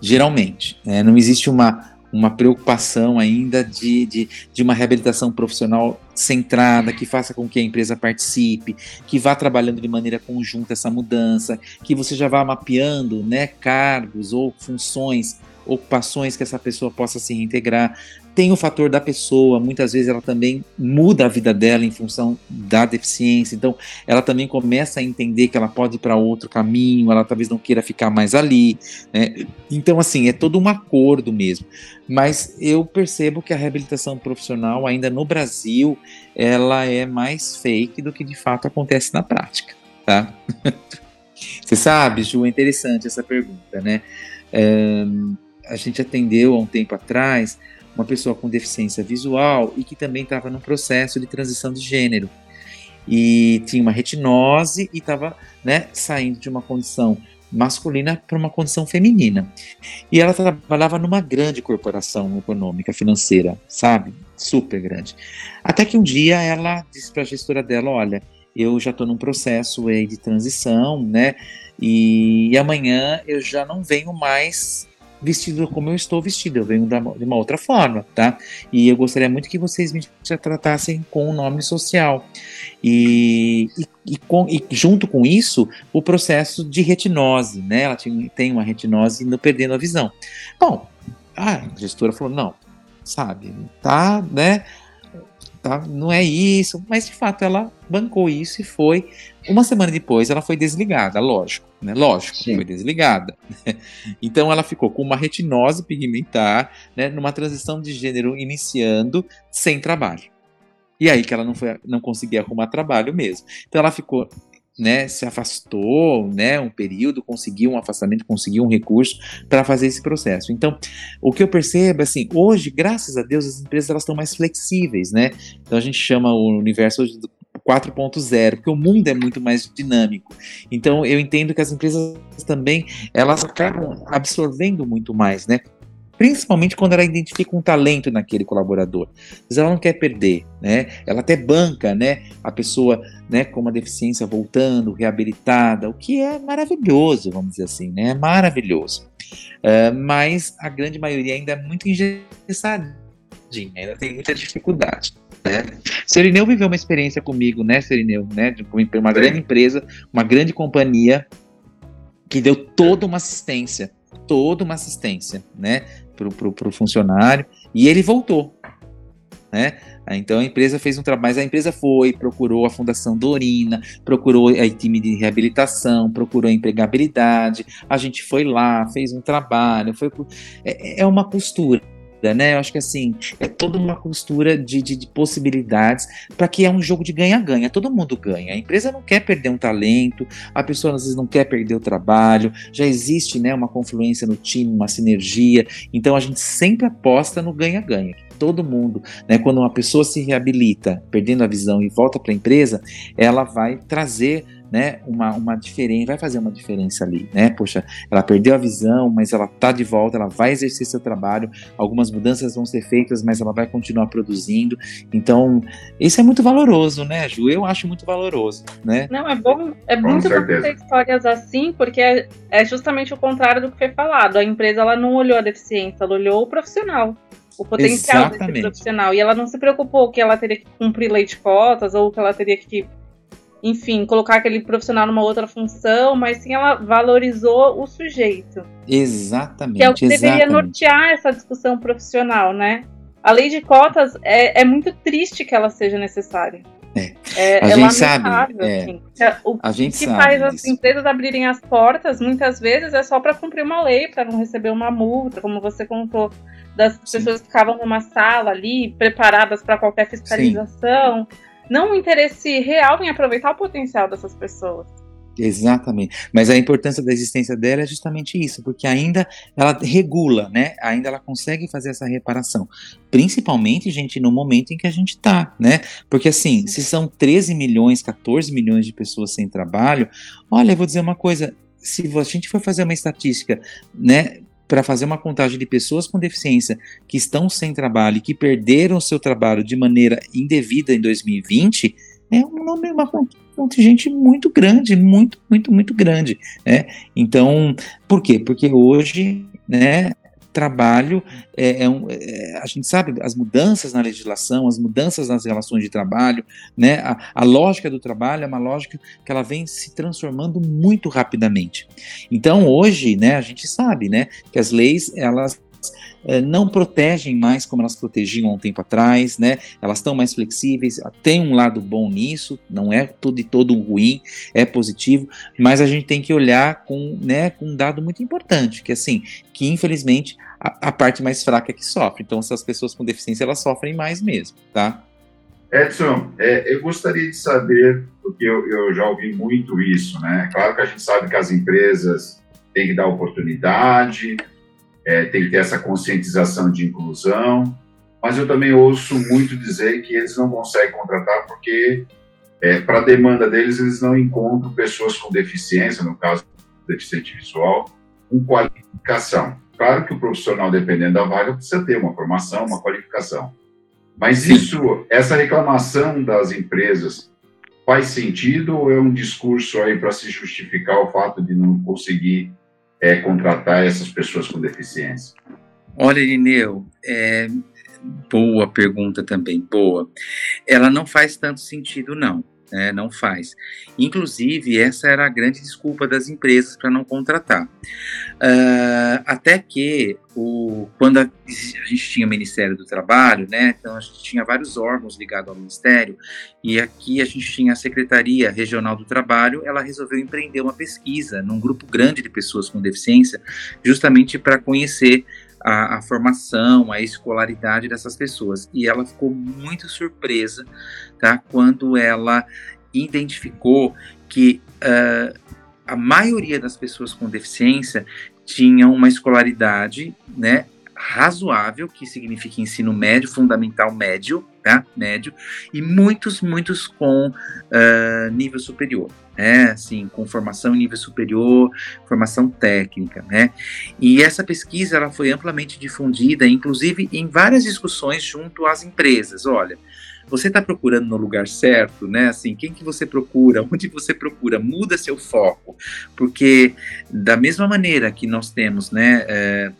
Speaker 2: Geralmente. É, não existe uma, uma preocupação ainda de, de, de, uma reabilitação profissional centrada, que faça com que a empresa participe, que vá trabalhando de maneira conjunta essa mudança, que você já vá mapeando né, cargos ou funções, ocupações que essa pessoa possa se reintegrar. Tem o fator da pessoa, muitas vezes ela também muda a vida dela em função da deficiência, então ela também começa a entender que ela pode ir para outro caminho, ela talvez não queira ficar mais ali. Né? Então, assim, é todo um acordo mesmo. Mas eu percebo que a reabilitação profissional, ainda no Brasil, ela é mais fake do que de fato acontece na prática. Tá? Você sabe, Ju, é interessante essa pergunta, né? a gente atendeu há um tempo atrás uma pessoa com deficiência visual e que também estava num processo de transição de gênero. E tinha uma retinose e estava né, saindo de uma condição masculina para uma condição feminina. E ela trabalhava numa grande corporação econômica, financeira, sabe? Super grande. Até que um dia ela disse para a gestora dela: Olha, eu já estou num processo aí de transição, né? E, amanhã eu já não venho mais vestido como eu estou vestido, eu venho de uma outra forma, tá? E eu gostaria muito que vocês me tratassem com o nome social. E, e, e, com, e, junto com isso, o processo de retinose, né? Ela tinha, tem uma retinose indo perdendo a visão. Bom, a gestora falou: não, sabe, tá, né? Tá, não é isso, mas de fato ela bancou isso e foi. Uma semana depois ela foi desligada, lógico, né? Lógico, Sim. foi desligada. Então ela ficou com uma retinose pigmentar, né, numa transição de gênero iniciando sem trabalho. E aí que ela não, foi, não conseguia arrumar trabalho mesmo. Então ela ficou né, se afastou, né, um período, conseguiu um afastamento, conseguiu um recurso para fazer esse processo. Então, o que eu percebo, assim, hoje, graças a Deus, as empresas elas estão mais flexíveis, né? Então a gente chama o universo hoje do 4.0, porque o mundo é muito mais dinâmico. Então eu entendo que as empresas também elas acabam absorvendo muito mais, né? Principalmente quando ela identifica um talento naquele colaborador. Mas ela não quer perder, né? Ela até banca, né, a pessoa, né, com uma deficiência voltando, reabilitada, o que é maravilhoso, vamos dizer assim, né? É maravilhoso. Uh, mas a grande maioria ainda é muito engessadinha, ainda tem muita dificuldade. Né? Serineu viveu uma experiência comigo, né, Serineu, né, de uma grande empresa, uma grande companhia que deu toda uma assistência, toda uma assistência, né, para o funcionário e ele voltou. Né? Então a empresa fez um trabalho, mas a empresa foi, procurou a Fundação Dorina, procurou a time de reabilitação, procurou a empregabilidade, a gente foi lá, fez um trabalho, foi é, é uma costura né? Eu acho que assim, é toda uma costura de, de, de possibilidades para que é um jogo de ganha-ganha. Todo mundo ganha. A empresa não quer perder um talento, a pessoa às vezes não quer perder o trabalho, já existe né, uma confluência no time, uma sinergia. Então a gente sempre aposta no ganha-ganha. Todo mundo, né, quando uma pessoa se reabilita, perdendo a visão e volta para a empresa, ela vai trazer né, uma, uma diferença, vai fazer uma diferença ali, né? Poxa, ela perdeu a visão, mas ela tá de volta, ela vai exercer seu trabalho, algumas mudanças vão ser feitas, mas ela vai continuar produzindo. Então, isso é muito valoroso, né, Ju? Eu acho muito valoroso, né?
Speaker 9: Não, é bom, é Com muito bom ter histórias assim, porque é, é justamente o contrário do que foi falado. A empresa ela não olhou a deficiência, ela olhou o profissional o potencial Exatamente. desse profissional. E ela não se preocupou que ela teria que cumprir lei de cotas ou que ela teria que enfim, colocar aquele profissional numa outra função, mas sim ela valorizou o sujeito.
Speaker 2: Exatamente.
Speaker 9: Que é o que exatamente. deveria nortear essa discussão profissional, né? A lei de cotas é, é muito triste que ela seja necessária.
Speaker 2: É. É, a é gente sabe. É. Assim.
Speaker 9: O
Speaker 2: a gente
Speaker 9: que
Speaker 2: sabe
Speaker 9: faz as empresas abrirem as portas, muitas vezes, é só para cumprir uma lei, para não receber uma multa, como você contou, das Sim. pessoas que ficavam numa sala ali, preparadas para qualquer fiscalização. Sim não um interesse real em aproveitar o potencial dessas pessoas.
Speaker 2: Exatamente. Mas a importância da existência dela é justamente isso, porque ainda ela regula, né? Ainda ela consegue fazer essa reparação. Principalmente, gente, no momento em que a gente está, né? Porque assim, se são 13 milhões, 14 milhões de pessoas sem trabalho, olha, eu vou dizer uma coisa, se a gente for fazer uma estatística, né, para fazer uma contagem de pessoas com deficiência que estão sem trabalho e que perderam seu trabalho de maneira indevida em 2020, é um número, uma contingente muito grande, muito, muito, muito grande. Né? Então, por quê? Porque hoje, né, trabalho é, é um, é, a gente sabe as mudanças na legislação, as mudanças nas relações de trabalho, né? A, a, lógica do trabalho é uma lógica que ela vem se transformando muito rapidamente. Então hoje, né, a gente sabe, né, que as leis elas não protegem mais como elas protegiam há um tempo atrás, né? Elas estão mais flexíveis, tem um lado bom nisso, não é tudo e todo ruim, é positivo, mas a gente tem que olhar com, né, com um dado muito importante, que assim, que infelizmente a, a parte mais fraca é que sofre. Então, essas pessoas com deficiência elas sofrem mais mesmo, tá?
Speaker 7: Edson, é, eu gostaria de saber, porque eu, eu, já ouvi muito isso, né? Claro que a gente sabe que as empresas têm que dar oportunidade, é, tem que ter essa conscientização de inclusão, mas eu também ouço muito dizer que eles não conseguem contratar porque, é, para a demanda deles, eles não encontram pessoas com deficiência, no caso, deficiente visual, com qualificação. Claro que o profissional, dependendo da vaga, precisa ter uma formação, uma qualificação. Mas isso, essa reclamação das empresas faz sentido ou é um discurso aí para se justificar o fato de não conseguir é, contratar essas pessoas com deficiência?
Speaker 2: Olha, Irineu, é, boa pergunta também, boa. Ela não faz tanto sentido, não. É, não faz. Inclusive, essa era a grande desculpa das empresas para não contratar. Uh, até que, o, quando a, a, gente tinha o Ministério do Trabalho, né, então a gente tinha vários órgãos ligados ao Ministério, e aqui a gente tinha a Secretaria Regional do Trabalho, ela resolveu empreender uma pesquisa num grupo grande de pessoas com deficiência, justamente para conhecer a, a, formação, a escolaridade dessas pessoas. E ela ficou muito surpresa tá, quando ela identificou que uh, a maioria das pessoas com deficiência tinham uma escolaridade né, razoável, que significa ensino médio, fundamental médio, tá? Médio, e muitos, muitos com uh, nível superior né, assim, com formação em nível superior, formação técnica, né, e essa pesquisa ela foi amplamente difundida, inclusive em várias discussões junto às empresas, olha, você está procurando no lugar certo, né? Assim, quem que você procura? Onde você procura? Muda seu foco, porque da mesma maneira que nós temos, né? É,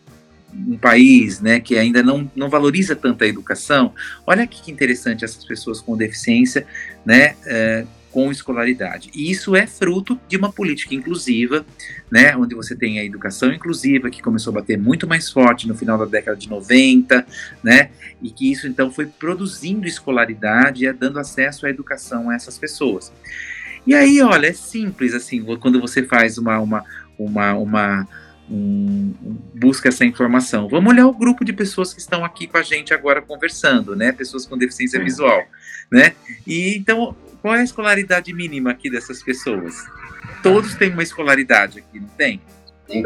Speaker 2: um país né, que ainda não, não valoriza tanto a educação, olha que interessante essas pessoas com deficiência né, é, com escolaridade. E isso é fruto de uma política inclusiva, né, onde você tem a educação inclusiva, que começou a bater muito mais forte no final da década de 90, né, e que isso então foi produzindo escolaridade e dando acesso à educação a essas pessoas. E aí, olha, é simples assim, quando você faz uma, uma, uma, uma um, busca essa informação. Vamos olhar o grupo de pessoas que estão aqui com a gente agora conversando, né? Pessoas com deficiência visual, né? E então qual é a escolaridade mínima aqui dessas pessoas? Todos têm uma escolaridade aqui, não tem?
Speaker 6: Tem.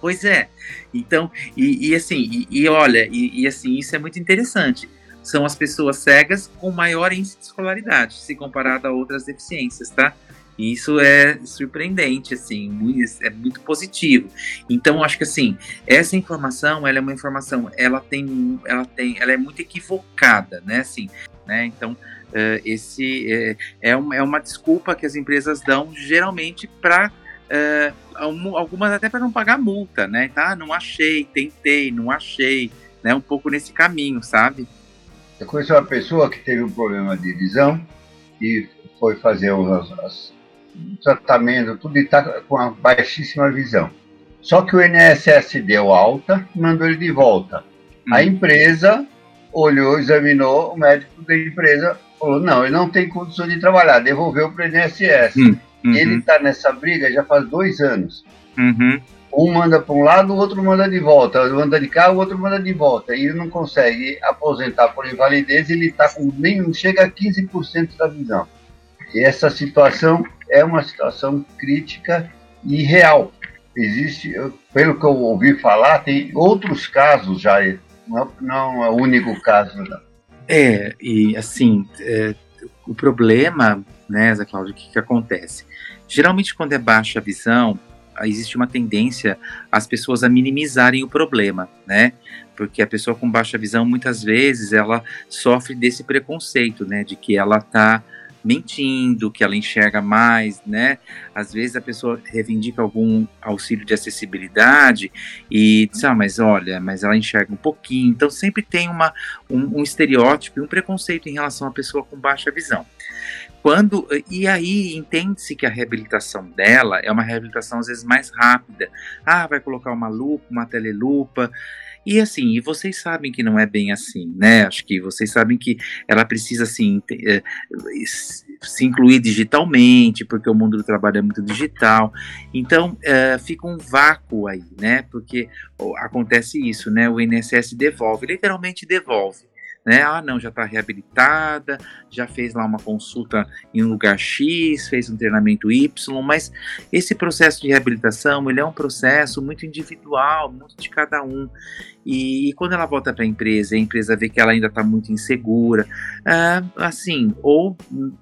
Speaker 2: Pois é. Então, e, e assim, e, e olha, e, e, assim, isso é muito interessante. São as pessoas cegas com maior índice de escolaridade, se comparado a outras deficiências, tá? E isso é surpreendente, assim, muito, é muito positivo. Então, acho que assim, essa informação, ela é uma informação, ela tem, ela tem, ela é muito equivocada, né? Assim, né? Então, uh, esse é, é, uma, é uma desculpa que as empresas dão geralmente para uh, algumas até para não pagar multa, né? Tá, não achei, tentei, não achei, né? Um pouco nesse caminho, sabe?
Speaker 6: Eu conheço uma pessoa que teve um problema de visão e foi fazer os, tratamento, tudo e está com uma baixíssima visão. Só que o INSS deu alta e mandou ele de volta. Hum. A empresa olhou, examinou, o médico da empresa falou: não, ele não tem condição de trabalhar, devolveu para o INSS. Hum, uhum. Ele está nessa briga já faz dois anos.
Speaker 2: Uhum.
Speaker 6: Um manda para um lado, o outro manda de volta. Um manda de cá, o outro manda de volta. E ele não consegue aposentar por invalidez, ele está com nem chega a 15% da visão. Essa situação é uma situação crítica e real. Existe, pelo que eu ouvi falar, tem outros casos já não, não é o único caso, não.
Speaker 2: É, e assim, é, o problema, né, Zé Cláudio, o que, que acontece? Geralmente, quando é baixa a visão, existe uma tendência as pessoas a minimizarem o problema, né? Porque a pessoa com baixa visão, muitas vezes, ela sofre desse preconceito, né? De que ela tá mentindo, que ela enxerga mais, né? Às vezes a pessoa reivindica algum auxílio de acessibilidade e diz, ah, mas olha, mas ela enxerga um pouquinho. Então sempre tem uma, um, um estereótipo e um preconceito em relação à pessoa com baixa visão. Quando, e aí entende-se que a reabilitação dela é uma reabilitação às vezes mais rápida. Ah, vai colocar uma lupa, uma telelupa. E assim, e vocês sabem que não é bem assim, né? Acho que vocês sabem que ela precisa assim, eh, se incluir digitalmente, porque o mundo do trabalho é muito digital. Então uh, fica um vácuo aí, né? Porque acontece isso, né? O INSS devolve, literalmente devolve né? Ah, não, já está reabilitada, já fez lá uma consulta em um lugar X, fez um treinamento Y, mas esse processo de reabilitação, ele é um processo muito individual, muito de cada um. E, e quando ela volta para a empresa, a empresa vê que ela ainda está muito insegura, ah, assim, ou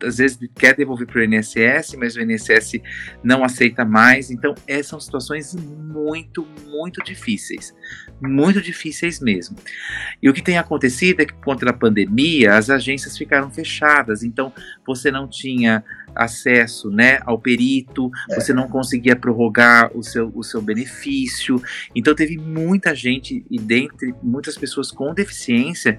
Speaker 2: às vezes quer devolver para o INSS, mas o INSS não aceita mais. Então, essas são situações muito, muito difíceis, muito difíceis mesmo. E o que tem acontecido é que, por conta da pandemia, as agências ficaram fechadas, então você não tinha acesso né, ao perito, é. você não conseguia prorrogar o seu, o seu benefício. Então teve muita gente, e dentre muitas pessoas com deficiência,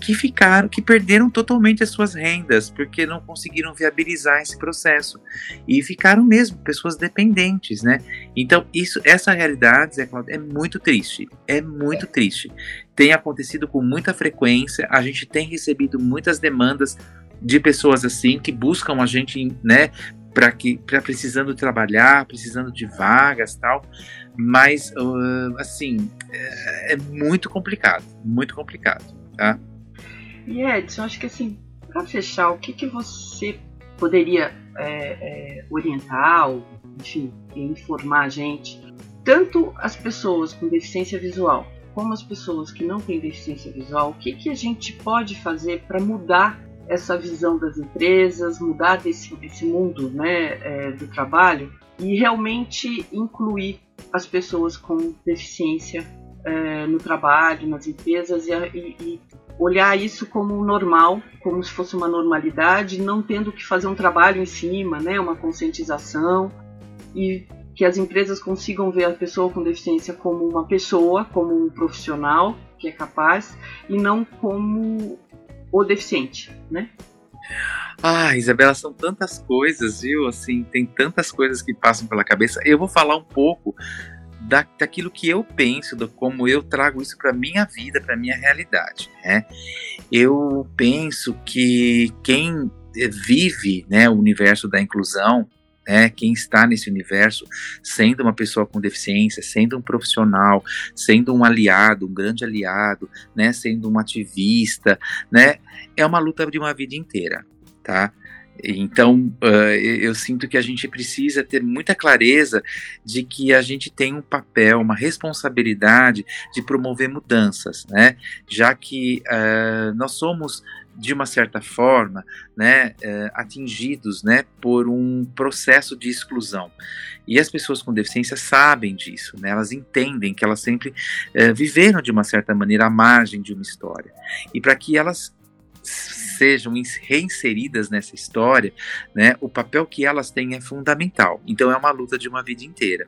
Speaker 2: que ficaram, que perderam totalmente as suas rendas, porque não conseguiram viabilizar esse processo. E ficaram mesmo pessoas dependentes, né? Então, isso, essa realidade, Zé Claudio, é muito triste. É muito é. triste. Tem acontecido com muita frequência, a gente tem recebido muitas demandas de pessoas assim que buscam a gente, né, para que para precisando trabalhar, precisando de vagas, tal. Mas uh, assim, é, é, muito complicado, muito complicado, tá?
Speaker 1: E Edson, acho que assim, para fechar, o que que você poderia é, é, orientar, ou, enfim, informar a gente, tanto as pessoas com deficiência visual como as pessoas que não têm deficiência visual, o que, que a gente pode fazer para mudar essa visão das empresas, mudar desse, desse mundo né, é, do trabalho e realmente incluir as pessoas com deficiência é, no trabalho, nas empresas e, e, e, olhar isso como normal, como se fosse uma normalidade, não tendo que fazer um trabalho em cima, né, uma conscientização e que as empresas consigam ver a pessoa com deficiência como uma pessoa, como um profissional que é capaz e não como o deficiente, né?
Speaker 2: Ah, Isabela, são tantas coisas, viu? Assim, tem tantas coisas que passam pela cabeça. Eu vou falar um pouco da, daquilo que eu penso, do como eu trago isso para minha vida, para minha realidade. Né? Eu penso que quem vive né, o universo da inclusão, né, quem está nesse universo, sendo uma pessoa com deficiência, sendo um profissional, sendo um aliado, um grande aliado, né, sendo um ativista, né, é uma luta de uma vida inteira, tá? Então, uh, eu sinto que a gente precisa ter muita clareza de que a gente tem um papel, uma responsabilidade de promover mudanças, né? Já que uh, nós somos de uma certa forma, né, é, atingidos, né, por um processo de exclusão. E as pessoas com deficiência sabem disso, né, elas entendem que elas sempre é, viveram de uma certa maneira à margem de uma história. E para que elas sejam reinseridas nessa história, né, o papel que elas têm é fundamental. Então é uma luta de uma vida inteira.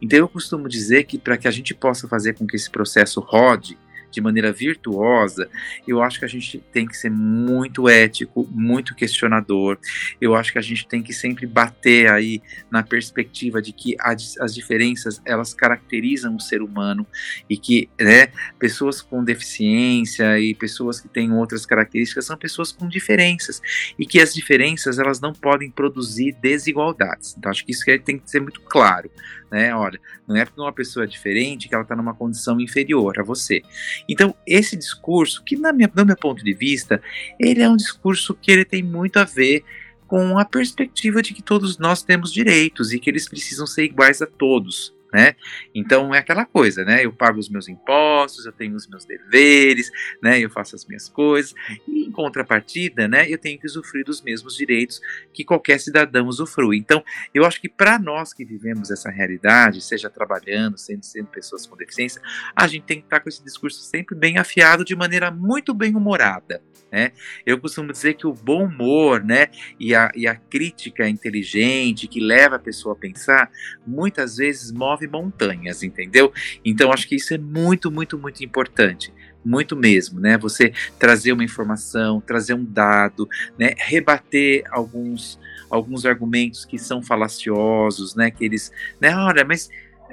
Speaker 2: Então eu costumo dizer que para que a gente possa fazer com que esse processo rode, de maneira virtuosa, eu acho que a gente tem que ser muito ético, muito questionador. Eu acho que a gente tem que sempre bater aí na perspectiva de que as, as diferenças elas caracterizam o ser humano e que né, pessoas com deficiência e pessoas que têm outras características são pessoas com diferenças e que as diferenças elas não podem produzir desigualdades. Então acho que isso tem que ser muito claro né? Olha, não é porque uma pessoa é diferente que ela está numa condição inferior a você. Então, esse discurso, que na minha, no meu ponto de vista, ele é um discurso que ele tem muito a ver com a perspectiva de que todos nós temos direitos e que eles precisam ser iguais a todos né? Então é aquela coisa, né? Eu pago os meus impostos, eu tenho os meus deveres, né? Eu faço as minhas coisas e em contrapartida, né? Eu tenho que usufruir dos mesmos direitos que qualquer cidadão usufrui. Então eu acho que para nós que vivemos essa realidade, seja trabalhando, sendo, sendo pessoas com deficiência, a gente tem que estar com esse discurso sempre bem afiado, de maneira muito bem humorada. Né? Eu costumo dizer que o bom humor né, e, a, e a crítica inteligente que leva a pessoa a pensar, muitas vezes move montanhas, entendeu? Então acho que isso é muito, muito, muito importante muito mesmo, né? Você trazer uma informação, trazer um dado, né? Rebater alguns alguns argumentos que são falaciosos, né? Que eles, né? Olha, mas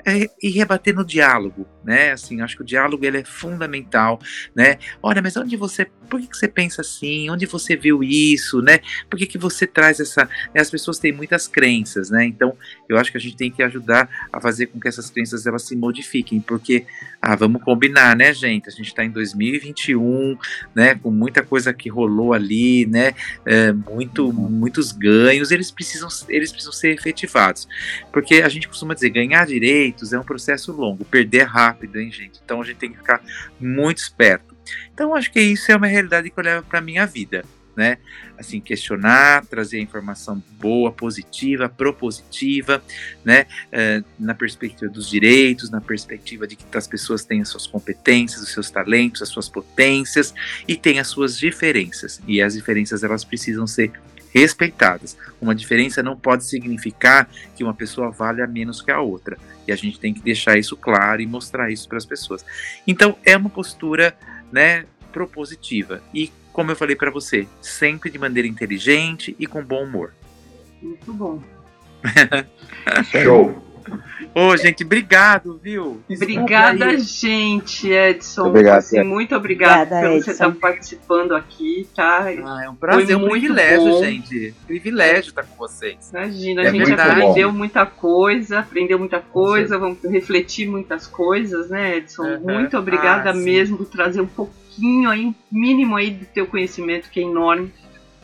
Speaker 2: é, e rebater no diálogo, né? Assim, acho que o diálogo ele é fundamental, né? Olha, mas onde você, por que, que você pensa assim? Onde você viu isso, né? Por que, que você traz essa? Né? As pessoas têm muitas crenças, né? Então, eu acho que a gente tem que ajudar a fazer com que essas crenças elas se modifiquem, porque, ah, vamos combinar, né, gente? A gente está em 2021, né? Com muita coisa que rolou ali, né? É, muito, muitos ganhos, eles precisam, eles precisam ser efetivados, porque a gente costuma dizer ganhar direitos é um processo longo, perder rápido rápido, hein, gente? Então a gente tem que ficar muito esperto. Então acho que isso é uma realidade que eu levo para minha vida, né? Assim, questionar, trazer informação boa, positiva, propositiva, né? É, na perspectiva dos direitos, na perspectiva de que as pessoas têm as suas competências, os seus talentos, as suas potências e têm as suas diferenças. E as diferenças elas precisam ser respeitadas. Uma diferença não pode significar que uma pessoa vale a menos que a outra. E a gente tem que deixar isso claro e mostrar isso para as pessoas. Então, é uma postura, né, propositiva. E, como eu falei para você, sempre de maneira inteligente e com bom humor.
Speaker 1: Muito bom.
Speaker 6: Show.
Speaker 2: Ô, gente, obrigado, viu?
Speaker 1: Obrigada, gente, Edson.
Speaker 4: Obrigado,
Speaker 1: assim, muito obrigada,
Speaker 3: Obrigada,
Speaker 1: por você
Speaker 3: Edson.
Speaker 1: estar participando aqui, tá?
Speaker 2: Ah, é um prazer, é um privilégio,
Speaker 1: bom.
Speaker 2: gente. Privilégio estar com vocês.
Speaker 1: Imagina,
Speaker 2: É
Speaker 1: a gente
Speaker 2: verdade.
Speaker 1: aprendeu muita coisa, aprendeu muita coisa, vamos refletir muitas coisas, né, Edson?
Speaker 2: Uhum.
Speaker 1: Muito obrigada
Speaker 2: Ah,
Speaker 1: mesmo por trazer um pouquinho aí, mínimo aí do teu conhecimento, que é enorme,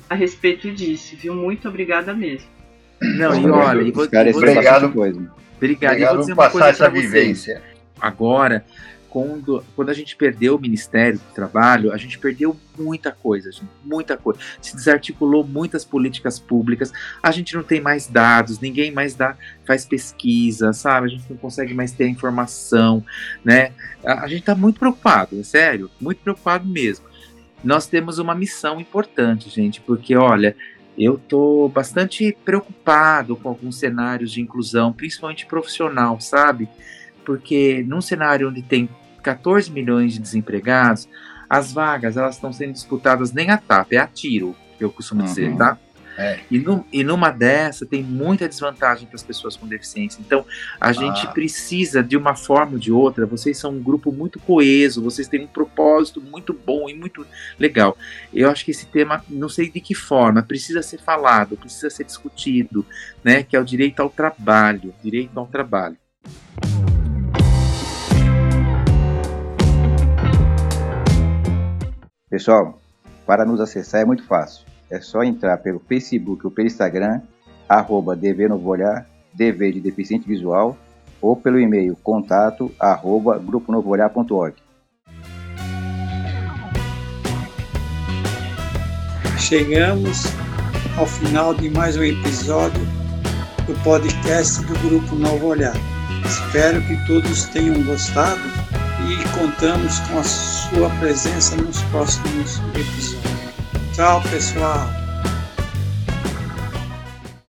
Speaker 1: a respeito disso, viu? Muito obrigada mesmo.
Speaker 2: Não, e olha, e vou,
Speaker 4: Os caras
Speaker 2: e vou-
Speaker 6: Obrigado.
Speaker 4: coisa.
Speaker 2: obrigado. E
Speaker 6: Obrigado
Speaker 2: vou dizer
Speaker 6: por
Speaker 2: uma
Speaker 6: passar
Speaker 2: coisa
Speaker 6: essa
Speaker 2: pra vocês.
Speaker 6: vivência.
Speaker 2: Agora, quando, quando a gente perdeu o Ministério do Trabalho, a gente perdeu muita coisa, gente, muita coisa. Se desarticulou muitas políticas públicas, a gente não tem mais dados, ninguém mais dá, faz pesquisa, sabe? A gente não consegue mais ter informação, né? A, a gente está muito preocupado, é sério, muito preocupado mesmo. Nós temos uma missão importante, gente, porque olha, eu estou bastante preocupado com alguns cenários de inclusão, principalmente profissional, sabe? Porque num cenário onde tem 14 milhões de desempregados, as vagas elas estão sendo disputadas nem a tapa, é a tiro, eu costumo dizer,
Speaker 4: Uhum.
Speaker 2: tá?
Speaker 6: É.
Speaker 2: E, num- e numa dessa tem muita desvantagem para as pessoas com deficiência. Então a gente
Speaker 6: Ah.
Speaker 2: precisa, de uma forma ou de outra, vocês são um grupo muito coeso, vocês têm um propósito muito bom e muito legal. Eu acho que esse tema, não sei de que forma, precisa ser falado, precisa ser discutido, né? Que é o direito ao trabalho, direito ao trabalho.
Speaker 4: Pessoal, para nos acessar é muito fácil. É só entrar pelo Facebook ou pelo Instagram, arroba DV Novo Olhar, DV de Deficiente Visual, ou pelo e-mail contato arroba gruponovoolhar.org.
Speaker 5: Chegamos ao final de mais um episódio do podcast do Grupo Novo Olhar. Espero que todos tenham gostado e contamos com a sua presença nos próximos episódios. Tchau, pessoal!